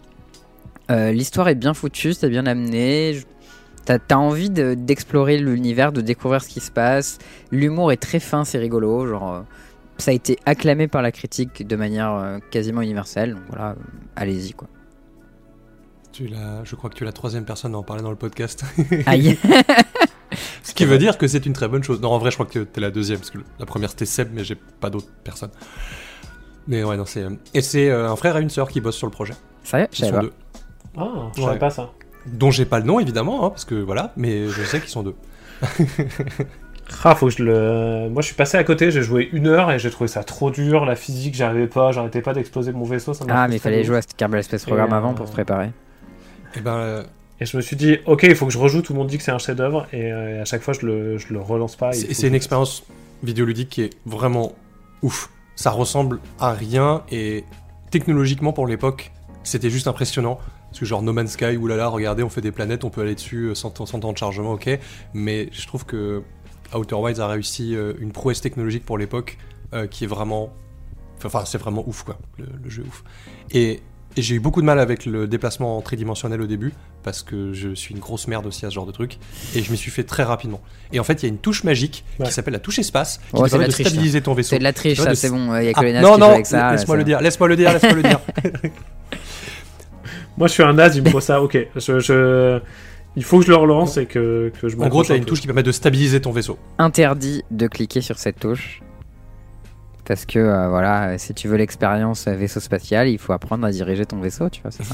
L'histoire est bien foutue, c'est bien amené. T'as as envie de- d'explorer l'univers, de découvrir ce qui se passe. L'humour est très fin, c'est rigolo. Genre, euh, ça a été acclamé par la critique de manière euh, quasiment universelle. Donc voilà, euh, allez-y quoi.
Tu l'as- je crois que tu es la troisième personne à en parler dans le podcast.
Aïe. (laughs)
Ce qui veut dire que c'est une très bonne chose. Non, en vrai, je crois que t'es la deuxième, parce que la première c'était Seb, mais j'ai pas d'autres personnes. Mais ouais, non, c'est. Et c'est un frère et une sœur qui bossent sur le projet.
Sérieux? Je savais pas.
deux.
Ah, je
Ouais.
savais pas ça.
Dont j'ai pas le nom, évidemment, hein, parce que voilà, mais je sais qu'ils sont deux. (laughs)
Ah, faut que je le. Moi, je suis passé à côté. J'ai joué une heure et j'ai trouvé ça trop dur. La physique, j'arrivais pas. J'arrêtais pas d'exploser mon vaisseau. Ça
Ah, mais il fallait jouer à ce Kerbal Space Program
Et,
avant
euh,
pour se préparer.
Et ben, euh,
Et je me suis dit, ok, il faut que je rejoue. Tout le monde dit que c'est un chef-d'œuvre. Et euh, à chaque fois, je le, je le relance pas.
c'est une
je-
expérience vidéoludique qui est vraiment ouf. Ça ressemble à rien et technologiquement pour l'époque, c'était juste impressionnant. Parce que genre No Man's Sky, oulala, regardez, on fait des planètes, on peut aller dessus euh, sans, temps- sans temps de chargement, ok. Mais je trouve que Outer Wilds a réussi euh, une prouesse technologique pour l'époque euh, qui est vraiment. Enfin, c'est vraiment ouf, quoi. Le, le jeu est ouf. Et, et j'ai eu beaucoup de mal avec le déplacement tridimensionnel au début, parce que je suis une grosse merde aussi à ce genre de truc. Et je m'y suis fait très rapidement. Et en fait, il y a une touche magique
Ouais.
qui s'appelle la touche espace, qui
Ouais,
te permet de
triche,
stabiliser ton vaisseau.
C'est de la triche, ça,
de-
c'est bon. Il y a que
Ah,
les
non,
qui jouent
non,
avec ça. là,
laisse-moi le dire, laisse-moi le dire, laisse-moi (laughs) le dire.
Moi, je suis un naze, il me faut ça. Ok, je, je- il faut que je le relance et que, que je
En gros, tu as
un
une touche qui permet de stabiliser ton vaisseau.
Interdit de cliquer sur cette touche. Parce que, euh, voilà, si tu veux l'expérience euh, vaisseau spatial, il faut apprendre à diriger ton vaisseau, tu vois. c'est ça.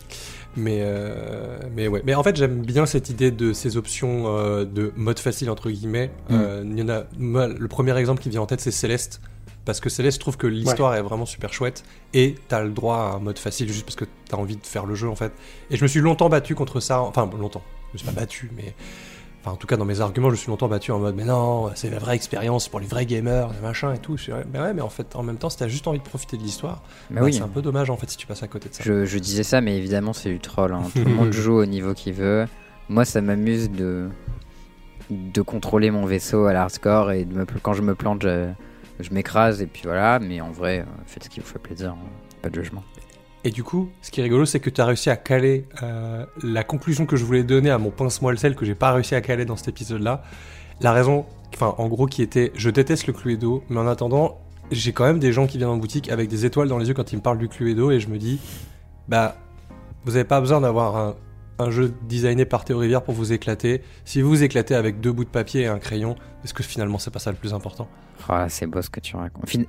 (laughs)
mais, euh, mais ouais. Mais en fait, j'aime bien cette idée de ces options euh, de mode facile, entre guillemets.
Mm.
Euh, il y en a, moi, le premier exemple qui vient en tête, c'est Céleste. Parce que Céleste, trouve que l'histoire est vraiment super chouette. Et t'as le droit à un mode facile juste parce que t'as envie de faire le jeu, en fait. Et je me suis longtemps battu contre ça. Enfin, longtemps. Je me suis pas battu, mais. Enfin, en tout cas, dans mes arguments, je me suis longtemps battu en mode, mais non, c'est la vraie expérience pour les vrais gamers, les machins et tout. Mais ouais, mais en fait, en même temps, si t'as juste envie de profiter de l'histoire,
Mais
bah,
oui,
c'est un peu dommage en fait si tu passes à côté de ça.
je, je disais ça, mais évidemment, c'est du troll. hein. Tout le monde (laughs) joue au niveau qu'il veut. Moi, ça m'amuse de, de contrôler mon vaisseau à l'hardcore et de me, quand je me plante, je, je m'écrase et puis voilà. Mais en vrai, euh, faites ce qui vous fait plaisir. hein. Pas de jugement.
Et du coup, ce qui est rigolo, c'est que tu as réussi à caler euh, la conclusion que je voulais donner à mon pince-moi le sel que j'ai pas réussi à caler dans cet épisode-là. La raison, enfin, en gros, qui était je déteste le Cluedo, mais en attendant, j'ai quand même des gens qui viennent en boutique avec des étoiles dans les yeux quand ils me parlent du Cluedo et je me dis, bah, vous avez pas besoin d'avoir un, jeu designé par Théo Rivière pour vous éclater. Si vous vous éclatez avec deux bouts de papier et un crayon, est-ce que finalement c'est pas ça le plus important?
Ah, c'est beau ce que tu racontes. Fin-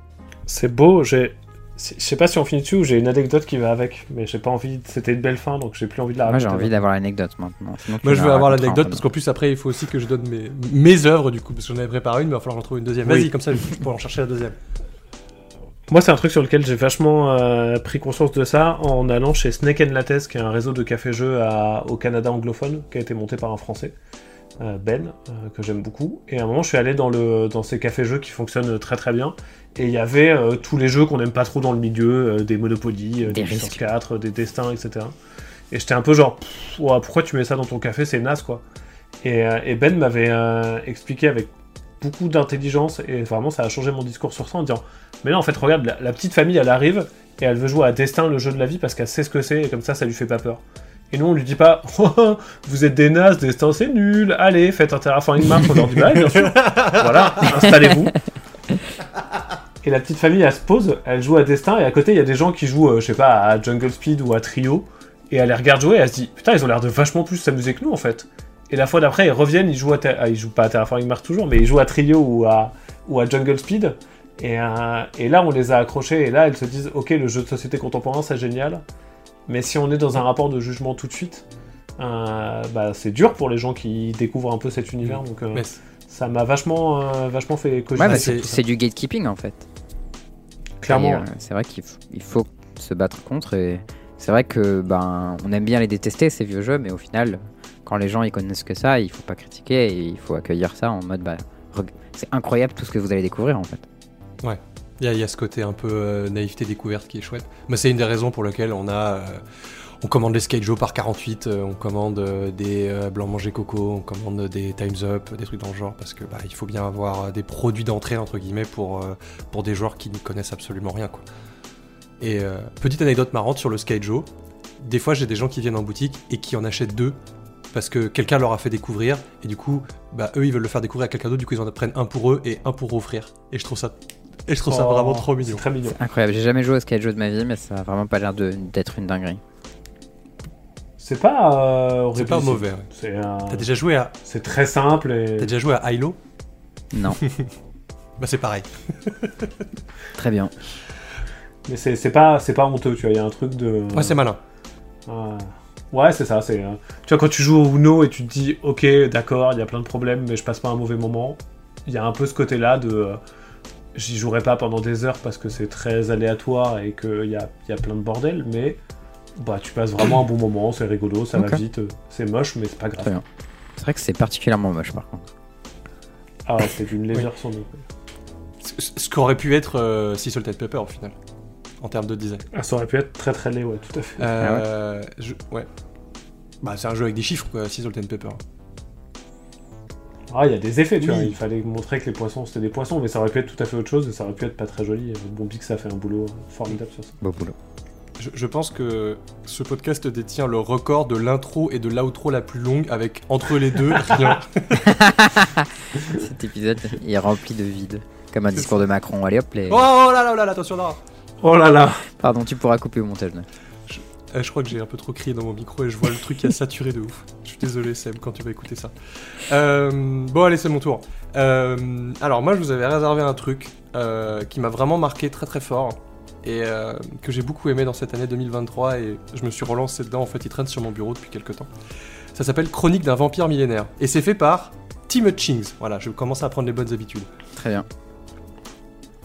C'est beau, j'ai. c'est- Je sais pas si on finit dessus ou j'ai une anecdote qui va avec, mais j'ai pas envie. C'était une belle fin, donc j'ai plus envie de la
Moi,
raconter.
j'ai envie d'avoir l'anecdote maintenant. Sinon,
Moi, je veux avoir l'anecdote
en
parce qu'en plus, après, il faut aussi que je donne mes, mes œuvres, du coup, parce que j'en avais préparé une, mais il va falloir que j'en trouve une deuxième.
Oui.
Vas-y, comme ça, je pourrais en chercher la deuxième.
Moi, c'est un truc sur lequel j'ai vachement euh, pris conscience de ça en allant chez Snake and Lattes, qui est un réseau de café-jeux à- au Canada anglophone, qui a été monté par un Français, euh, Ben, euh, que j'aime beaucoup. Et à un moment, je suis allé dans, le, dans ces cafés-jeux qui fonctionnent très très bien. Et il y avait euh, tous les jeux qu'on n'aime pas trop dans le milieu, des Monopoly,
Des
des, Puissance
risques.
4, des destins, etc. Et j'étais un peu genre, pourquoi tu mets ça dans ton café, c'est naze quoi. Et, et Ben m'avait expliqué avec beaucoup d'intelligence, et vraiment ça a changé mon discours sur ça en disant, mais là en fait regarde, la, la petite famille elle arrive, et elle veut jouer à Destin, le jeu de la vie, parce qu'elle sait ce que c'est, et comme ça ça lui fait pas peur. Et nous on lui dit pas, Oh, (laughs) vous êtes des nazes, Destin c'est nul, allez faites un Terraforming Mars, on leur dit, bah bien sûr, (laughs) voilà, installez-vous. Et la petite famille, elle se pose, elle joue à Destin, et à côté, il y a des gens qui jouent, euh, je sais pas, à Jungle Speed ou à Trio, et elle les regarde jouer, et elle se dit, putain, ils ont l'air de vachement plus s'amuser que nous, en fait. Et la fois d'après, ils reviennent, ils jouent à... Ah, ils jouent pas à Terraforming Mars toujours, mais ils jouent à Trio ou à, ou à Jungle Speed, et, euh, et là, on les a accrochés, et là, elles se disent, ok, le jeu de société contemporain, c'est génial, mais si on est dans un rapport de jugement tout de suite, euh, bah, c'est dur pour les gens qui découvrent un peu cet univers, donc euh,
Mais
ça m'a vachement, euh, vachement fait cogiter.
Ouais,
c'est-
du gatekeeping en fait.
Clairement.
Euh, c'est vrai qu'il faut se battre contre et c'est vrai que ben on aime bien les détester ces vieux jeux, mais au final, quand les gens ils connaissent que ça, il faut pas critiquer et il faut accueillir ça en mode bah c'est incroyable tout ce que vous allez découvrir en fait.
Il y, a- ce côté un peu euh, naïveté découverte qui est chouette. Moi, c'est une des raisons pour lesquelles on a. euh, on commande les Skate Joe par 48, euh, on commande des blancs manger coco, on commande des Times Up, des trucs dans le genre, parce que bah, il faut bien avoir des produits d'entrée entre guillemets pour, pour des joueurs qui ne connaissent absolument rien quoi. Et petite anecdote marrante sur le Skate Joe, des fois j'ai des gens qui viennent en boutique et qui en achètent deux parce que quelqu'un leur a fait découvrir et du coup bah eux ils veulent le faire découvrir à quelqu'un d'autre du coup ils en prennent un pour eux et un pour offrir et je trouve ça et je trouve ça
Oh,
vraiment trop mignon.
C'est très mignon.
Incroyable, j'ai jamais joué au skate jeu de ma vie, mais ça a vraiment pas l'air d'être une dinguerie.
C'est pas euh,
C'est pas mauvais. ouais.
Euh,
T'as déjà joué à
c'est très simple et
t'as déjà joué à Hilo
Non, (laughs)
Bah c'est pareil. (laughs)
très bien.
mais c'est pas c'est pas honteux, tu vois, il y a un truc de
Ouais c'est malin.
Ouais. Ouais, c'est ça, c'est euh, tu vois quand tu joues au Uno et tu te dis OK, d'accord, il y a plein de problèmes mais je passe pas un mauvais moment. Il y a un peu ce côté-là de euh, j'y jouerai pas pendant des heures parce que c'est très aléatoire et qu'il y a, il y a plein de bordel, mais bah tu passes vraiment un bon moment, c'est rigolo, ça va vite, c'est moche mais c'est pas grave.
C'est vrai que c'est particulièrement moche par contre.
Ah ouais, c'est d'une légère sourdine.
Ce ce qu'aurait pu être euh, Sea Salt Pepper au final. En termes de design.
Ah, ça aurait pu être très très laid, ouais, tout à fait.
Euh, je- ouais. Bah c'est un jeu avec des chiffres quoi, Sea Salt Pepper.
Ah, il y a des effets, tu
Oui.
vois. Il fallait montrer que les poissons c'était des poissons, mais ça aurait pu être tout à fait autre chose et ça aurait pu être pas très joli. Bon Pix a fait un boulot formidable sur ça.
Beau boulot.
Je, je pense que ce podcast détient le record de l'intro et de l'outro la plus longue avec entre les deux (laughs) rien. (laughs)
Cet épisode est rempli de vide. Comme un discours de Macron. Allez hop, les...
Oh, oh là là là là, attention là
Oh là là
Pardon, tu pourras couper au montage.
Euh, Je crois que j'ai un peu trop crié dans mon micro et je vois le truc qui a saturé de ouf. Je suis désolé Seb quand tu vas écouter ça. Euh, bon allez c'est mon tour. Euh, alors moi je vous avais réservé un truc euh, qui m'a vraiment marqué très très fort et que j'ai beaucoup aimé dans cette année 2023 et je me suis relancé dedans en fait il traîne sur mon bureau depuis quelques temps. Ça s'appelle Chronique d'un vampire millénaire et c'est fait par Tim Hutchings. Voilà je commence à prendre les bonnes habitudes.
Très bien.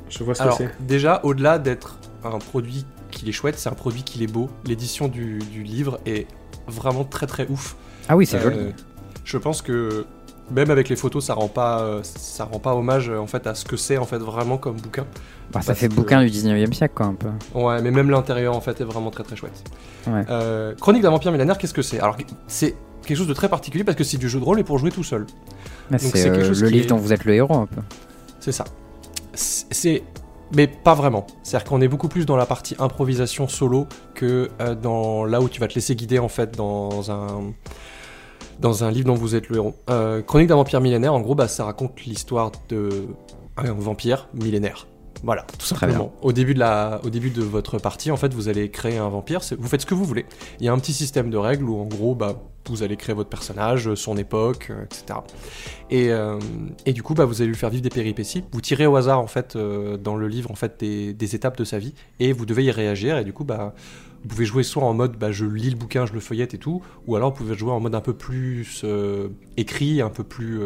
Je vois ce
Alors,
que c'est.
déjà, au-delà d'être un produit qui est chouette, c'est un produit qui est beau. L'édition du, du livre est vraiment très très ouf.
Ah oui, c'est
Euh,
joli.
Je pense que même avec les photos, ça rend pas, euh, ça rend pas hommage en fait à ce que c'est en fait vraiment comme bouquin.
Bah, ça fait
que-
bouquin du 19 e siècle, quoi, un peu.
Ouais, mais même l'intérieur en fait est vraiment très très chouette.
Ouais.
Euh, Chronique d'un vampire millénaire, qu'est-ce que c'est? Alors c'est quelque chose de très particulier parce que c'est du jeu de rôle et pour jouer tout seul. Donc,
c'est euh, le livre
est-
dont vous êtes le héros, un peu.
C'est ça. C'est. Mais pas vraiment. C'est-à-dire qu'on est beaucoup plus dans la partie improvisation solo que euh, dans là où tu vas te laisser guider en fait dans un dans un livre dont vous êtes le héros. Euh, Chronique d'un vampire millénaire, en gros, bah, ça raconte l'histoire de un vampire millénaire. Voilà, tout simplement. Au début de la, au début de votre partie, en fait, vous allez créer un vampire. Vous faites ce que vous voulez. Il y a un petit système de règles où, en gros, bah, vous allez créer votre personnage, son époque, euh, etc. Et, euh, et du coup, bah, vous allez lui faire vivre des péripéties. Vous tirez au hasard, en fait, euh, dans le livre, en fait, des, étapes de sa vie, et vous devez y réagir. Et du coup, bah, vous pouvez jouer soit en mode, bah, je lis le bouquin, je le feuillette et tout, ou alors vous pouvez jouer en mode un peu plus euh, écrit, un peu plus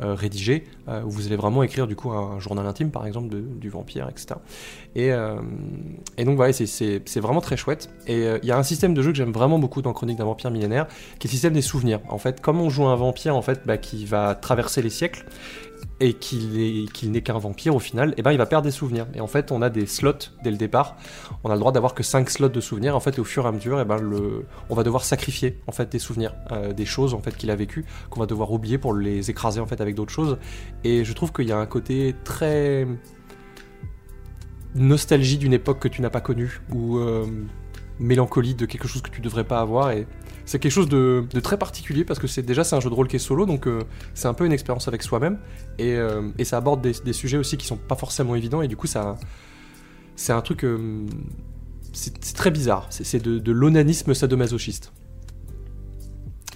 euh, rédigé, euh, où vous allez vraiment écrire du coup un journal intime, par exemple, du vampire, etc. Et, euh, et donc voilà, c'est- vraiment très chouette. Et il y a un système de jeu que j'aime vraiment beaucoup dans Chronique d'un vampire millénaire, qui est le système des souvenirs. En fait, comme on joue un vampire en fait, bah, qui va traverser les siècles et qu'il est- qu'il n'est qu'un vampire au final, et ben il va perdre des souvenirs. Et en fait, on a des slots dès le départ. On a le droit d'avoir que 5 slots de souvenirs. En fait, et au fur et à mesure, et ben le, on va devoir sacrifier en des souvenirs, euh, des choses en fait qu'il a vécues, qu'on va devoir oublier pour les écraser en fait avec d'autres choses. Et je trouve qu'il y a un côté très nostalgie d'une époque que tu n'as pas connue ou euh, mélancolie de quelque chose que tu devrais pas avoir et c'est quelque chose de, de très particulier parce que c'est déjà c'est un jeu de rôle qui est solo donc euh, c'est un peu une expérience avec soi-même et, euh, et ça aborde des, des sujets aussi qui sont pas forcément évidents et du coup ça c'est un truc euh, c'est très bizarre c'est de, de l'onanisme sadomasochiste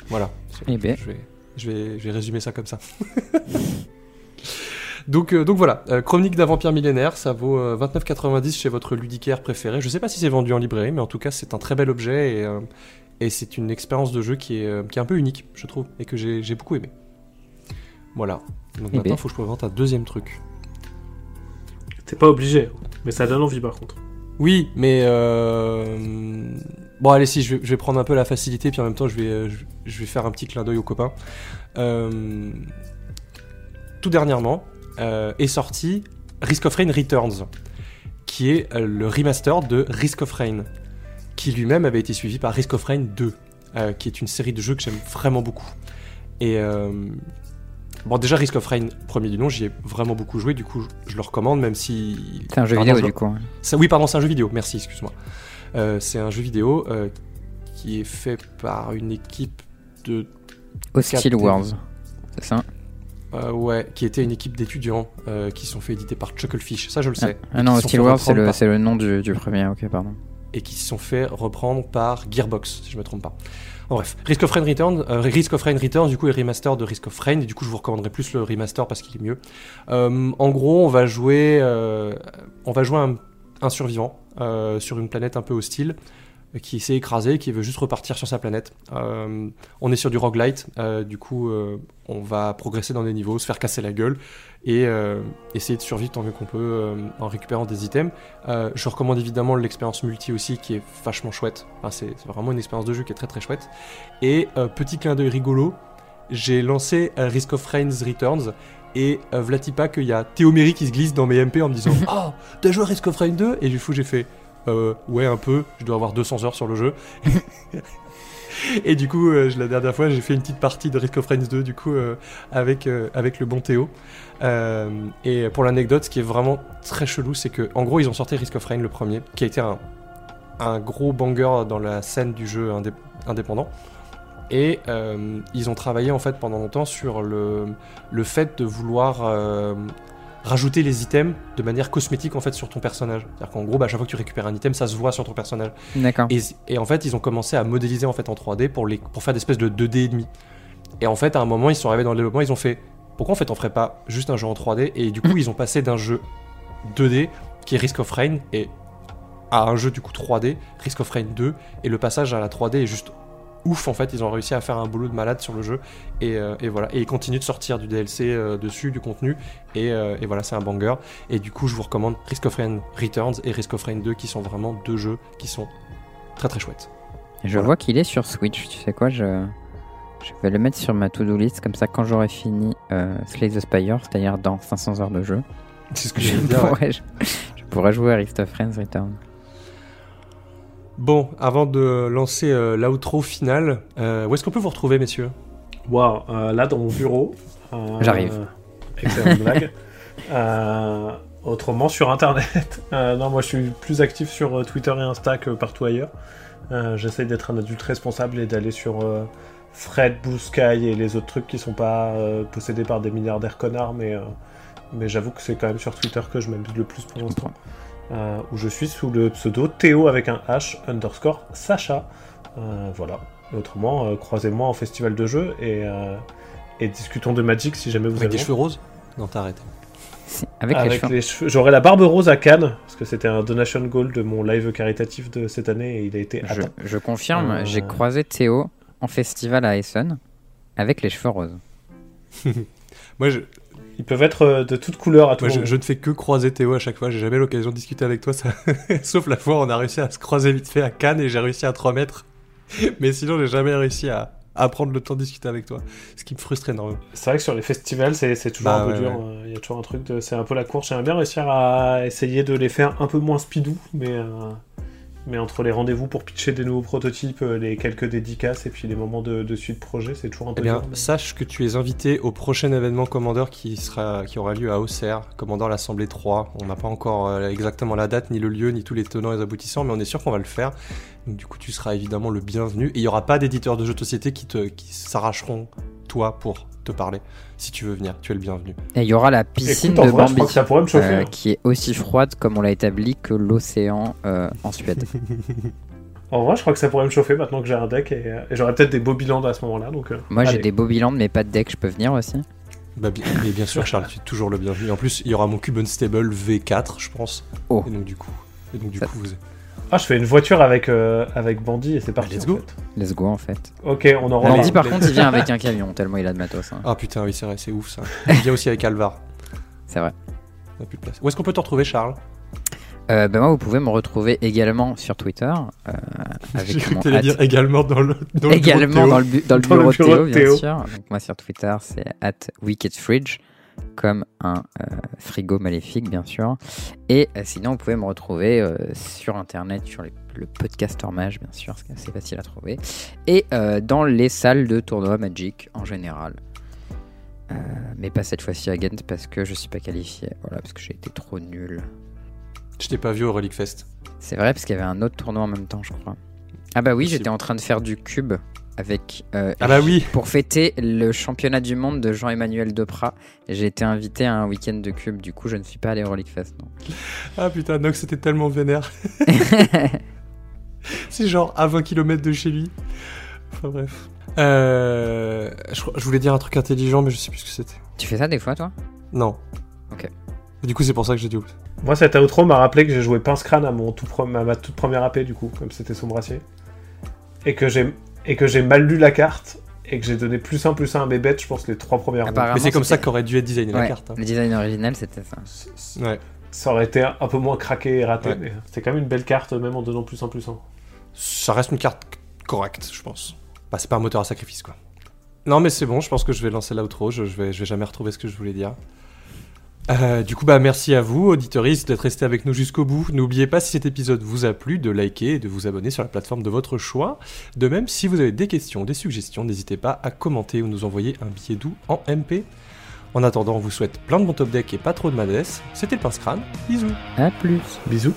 voilà
Eh ben.
je vais, je vais, je vais résumer ça comme ça. (laughs) donc, euh, donc voilà, euh, Chronique d'un vampire millénaire, ça vaut euh, 29,90 chez votre ludicaire préféré. Je sais pas si c'est vendu en librairie, mais en tout cas c'est un très bel objet et, et c'est une expérience de jeu qui est, euh, qui est un peu unique, je trouve, et que j'ai beaucoup aimé. Voilà. Donc
Eh
maintenant,
ben.
il faut que je présente un deuxième truc.
T'es pas obligé, mais ça donne envie par contre.
Oui, mais euh... bon, allez, si je vais, je vais prendre un peu la facilité, puis en même temps, je vais, euh, je, je vais faire un petit clin d'œil aux copains. Euh, Tout dernièrement euh, est sorti Risk of Rain Returns, qui est le remaster de Risk of Rain, qui lui-même avait été suivi par Risk of Rain 2, euh, qui est une série de jeux que j'aime vraiment beaucoup. Et euh, bon, déjà Risk of Rain, premier du nom, j'y ai vraiment beaucoup joué, du coup, je, le recommande, même si
C'est un jeu
Pardon,
vidéo,
je-
du coup. hein.
oui, pardon, c'est un jeu vidéo, merci, excuse-moi. Euh, c'est un jeu vidéo qui est fait par une équipe de.
Hostile Wars. C'est ça?
Euh, ouais, qui était une équipe d'étudiants euh, qui sont fait éditer par Chucklefish, ça je le sais.
Ah non, Hostile
fait
Wars, c'est
reprendre
le,
par-
c'est le nom du, du premier. Ok, pardon.
Et qui se sont fait reprendre par Gearbox, si je me trompe pas. En bref, Risk of Rain Return, euh, Risk of Rain Returns, du coup, est remaster de Risk of Rain, et du coup, je vous recommanderais plus le remaster parce qu'il est mieux. Euh, en gros, on va jouer, euh, on va jouer un, un survivant sur une planète un peu hostile qui s'est écrasé, qui veut juste repartir sur sa planète. Euh, on est sur du roguelite, euh, du coup, euh, on va progresser dans des niveaux, se faire casser la gueule et essayer de survivre tant mieux qu'on peut en récupérant des items. Je recommande évidemment l'expérience multi aussi qui est vachement chouette. Enfin, c'est vraiment une expérience de jeu qui est très très chouette. Et petit clin d'œil rigolo, j'ai lancé Risk of Rain Returns et Vlatipa qu'il y a Théoméry qui se glisse dans mes MP en me disant Oh, (laughs) t'as joué à Risk of Rain 2 Et du coup j'ai fait euh, Ouais, un peu, je dois avoir 200 heures sur le jeu. (laughs) Et du coup, euh, la dernière fois, j'ai fait une petite partie de Risk of Rain 2, du coup, euh, avec, avec le bon Théo. Et pour l'anecdote, ce qui est vraiment très chelou, c'est que, en gros, ils ont sorti Risk of Rain, le premier, qui a été un, un gros banger dans la scène du jeu indé- indépendant. Et ils ont travaillé, en fait, pendant longtemps sur le, le fait de vouloir rajouter les items de manière cosmétique, en fait, sur ton personnage. C'est-à-dire qu'en gros, bah, à chaque fois que tu récupères un item, ça se voit sur ton personnage.
D'accord.
Et, et en fait, ils ont commencé à modéliser en fait en 3D pour, les, pour faire des espèces de 2D et demi. Et en fait, à un moment, ils sont arrivés dans le développement, ils ont fait pourquoi en fait on ferait pas juste un jeu en 3D Et du coup, ils ont passé d'un jeu 2D qui est Risk of Rain et à un jeu du coup 3D, Risk of Rain 2. Et le passage à la 3D est juste ouf en fait. Ils ont réussi à faire un boulot de malade sur le jeu. Et, euh, et voilà. Et ils continuent de sortir du DLC euh, dessus, du contenu. Et, euh, et voilà, c'est un banger. Et du coup, je vous recommande Risk of Rain Returns et Risk of Rain 2 qui sont vraiment deux jeux qui sont très très chouettes.
Je
Voilà.
vois qu'il est sur Switch. Tu sais quoi je... je vais le mettre sur ma to-do list. Comme ça, quand j'aurai fini Slay the Spire, c'est-à-dire dans 500 heures de jeu,
C'est ce que
je
je ouais.
pourrais, je, je pourrais jouer à Rift of Friends Return.
Bon, avant de lancer euh, l'outro final, euh, où est-ce qu'on peut vous retrouver, messieurs?
Waouh, euh, là dans mon bureau. euh,
J'arrive.
Excellente (laughs) blague. Euh, autrement sur internet. (laughs) Euh, non, moi je suis plus actif sur euh, Twitter et Insta que partout ailleurs. Euh, J'essaye d'être un adulte responsable et d'aller sur euh, Fred, Blue Sky et les autres trucs qui sont pas euh, possédés par des milliardaires connards, mais, euh, mais j'avoue que c'est quand même sur Twitter que je m'amuse le plus pour l'instant. Euh, où je suis sous le pseudo Théo avec un H underscore Sacha. Euh, voilà. Et autrement, euh, croisez-moi en festival de jeux et, euh, et discutons de Magic si jamais vous
Avec
avez
des cheveux roses? Non, t'as arrêté.
Avec, les
avec
cheveux.
les cheveux. J'aurai la barbe rose à Cannes, parce que c'était un donation goal de mon live caritatif de cette année et il a été
Je,
atteint.
je confirme,
Euh.
j'ai croisé Théo en festival à Essen avec les cheveux roses. (laughs)
Moi, je,
Ils peuvent être euh, de toutes couleurs à tout moment.
je ne fais que croiser Théo à chaque fois. J'ai jamais l'occasion de discuter avec toi. Ça... (laughs) Sauf la fois où on a réussi à se croiser vite fait à Cannes et j'ai réussi à te remettre. (laughs) Mais sinon, j'ai jamais réussi à, à prendre le temps de discuter avec toi. Ce qui me frustre énormément.
C'est vrai que sur les festivals, c'est toujours
Bah
un peu
ouais,
dur.
ouais.
euh, Il y a toujours un truc de. C'est un peu la course. J'aimerais bien réussir à essayer de les faire un peu moins speedou, mais. euh, Mais entre les rendez-vous pour pitcher des nouveaux prototypes, euh, les quelques dédicaces et puis les moments de, de suite projet, c'est toujours un
Eh
peu
bien,
dur. mais-
sache que tu es invité au prochain événement Commander qui, sera, qui aura lieu à Auxerre, Commander l'Assemblée 3. On n'a pas encore euh, exactement la date, ni le lieu, ni tous les tenants et les aboutissants, mais on est sûr qu'on va le faire. Donc, du coup, tu seras évidemment le bienvenu. Et il n'y aura pas d'éditeurs de jeux de société qui, te, qui s'arracheront, toi, pour te parler. Si tu veux venir, tu es le bienvenu.
Et il y aura la piscine
Écoute,
de
vrai,
Bambi,
crois que ça pourrait me chauffer.
euh,
hein.
qui est aussi froide comme on l'a établi que l'océan euh, en Suède. (laughs)
En vrai, je crois que ça pourrait me chauffer maintenant que j'ai un deck et, euh, et j'aurais peut-être des Bobiland à ce moment-là. Donc, euh,
Moi j'ai des Bobiland mais pas de deck, je peux venir aussi.
Bah, bien, mais bien sûr, Charles, tu es toujours le bienvenu. En plus, il y aura mon Cube Unstable V4, je pense.
Oh.
Et donc, du coup, et donc, du
Ça-
coup vous...
Ah, je fais une voiture avec, euh, avec Bandit et c'est parti.
let's
en
go.
fait.
Let's go en fait.
Ok, on en reparle.
Bambi par contre il vient avec (laughs) un camion tellement il a de matos. hein.
Ah putain, oui, c'est vrai, c'est ouf ça. Il vient aussi avec Alvar.
C'est vrai.
On n'a plus de place. Où est-ce qu'on peut te retrouver, Charles?
Euh, bah moi vous pouvez me retrouver également sur Twitter. euh,
J'ai (laughs)
avec
cru que dire également dans le, dans le bureau de
également
Théo.
dans le, bu- dans le
Dans
bureau, Théo, bien sûr. Donc moi sur Twitter c'est at wickedfridge comme un euh, frigo maléfique bien sûr. Et euh, sinon vous pouvez me retrouver euh, sur internet sur les- le podcaster mage bien sûr, c'est assez facile à trouver. Et dans les salles de tournoi Magic en général. Mais pas cette fois-ci à Ghent parce que je suis pas qualifié. Voilà, parce que j'ai été trop nul.
Je t'ai pas vu au Relic Fest.
C'est vrai, parce qu'il y avait un autre tournoi en même temps, je crois. Ah bah oui, j'étais en train de faire du cube avec... euh,
Ah bah oui (laughs)
Pour fêter le championnat du monde de Jean-Emmanuel Deprat, j'ai été invité à un week-end de cube, du coup je ne suis pas allé au Relic Fest. Non.
Ah putain, Nox c'était tellement vénère. (laughs) (laughs) C'est genre à 20 km de chez lui. Enfin bref. Euh, je, voulais dire un truc intelligent, mais je sais plus ce que c'était.
tu fais ça des fois, toi?
Non.
Ok.
Du coup, c'est pour ça que j'ai dit oups.
Moi, cet outro m'a rappelé que j'ai joué Pince Crâne à, mon tout pre- à ma toute première AP, du coup, comme c'était son brassier. Et que j'ai et que j'ai mal lu la carte et que j'ai donné plus un plus un à mes bêtes, je pense, les trois premières rondes.
Apparemment,
Mais c'est comme ça qu'aurait dû être designé la carte. hein.
Le design original, c'était ça.
C- c-
Ouais.
Ça aurait été un peu moins craqué et raté,
Ouais.
mais c'était quand même une belle carte, même en donnant plus un plus un.
Ça reste une carte correcte, je pense. Bah, c'est pas un moteur à sacrifice, quoi. Non, mais c'est bon, je pense que je vais lancer l'outro. Je, je, vais, je vais jamais retrouver ce que je voulais dire. Euh, du coup, bah, merci à vous, auditoristes, d'être restés avec nous jusqu'au bout. N'oubliez pas, si cet épisode vous a plu, de liker et de vous abonner sur la plateforme de votre choix. De même, si vous avez des questions, des suggestions, n'hésitez pas à commenter ou nous envoyer un billet doux en MP. En attendant, on vous souhaite plein de bons top deck et pas trop de madness. C'était le Pince Crâne. Bisous.
À plus.
Bisous.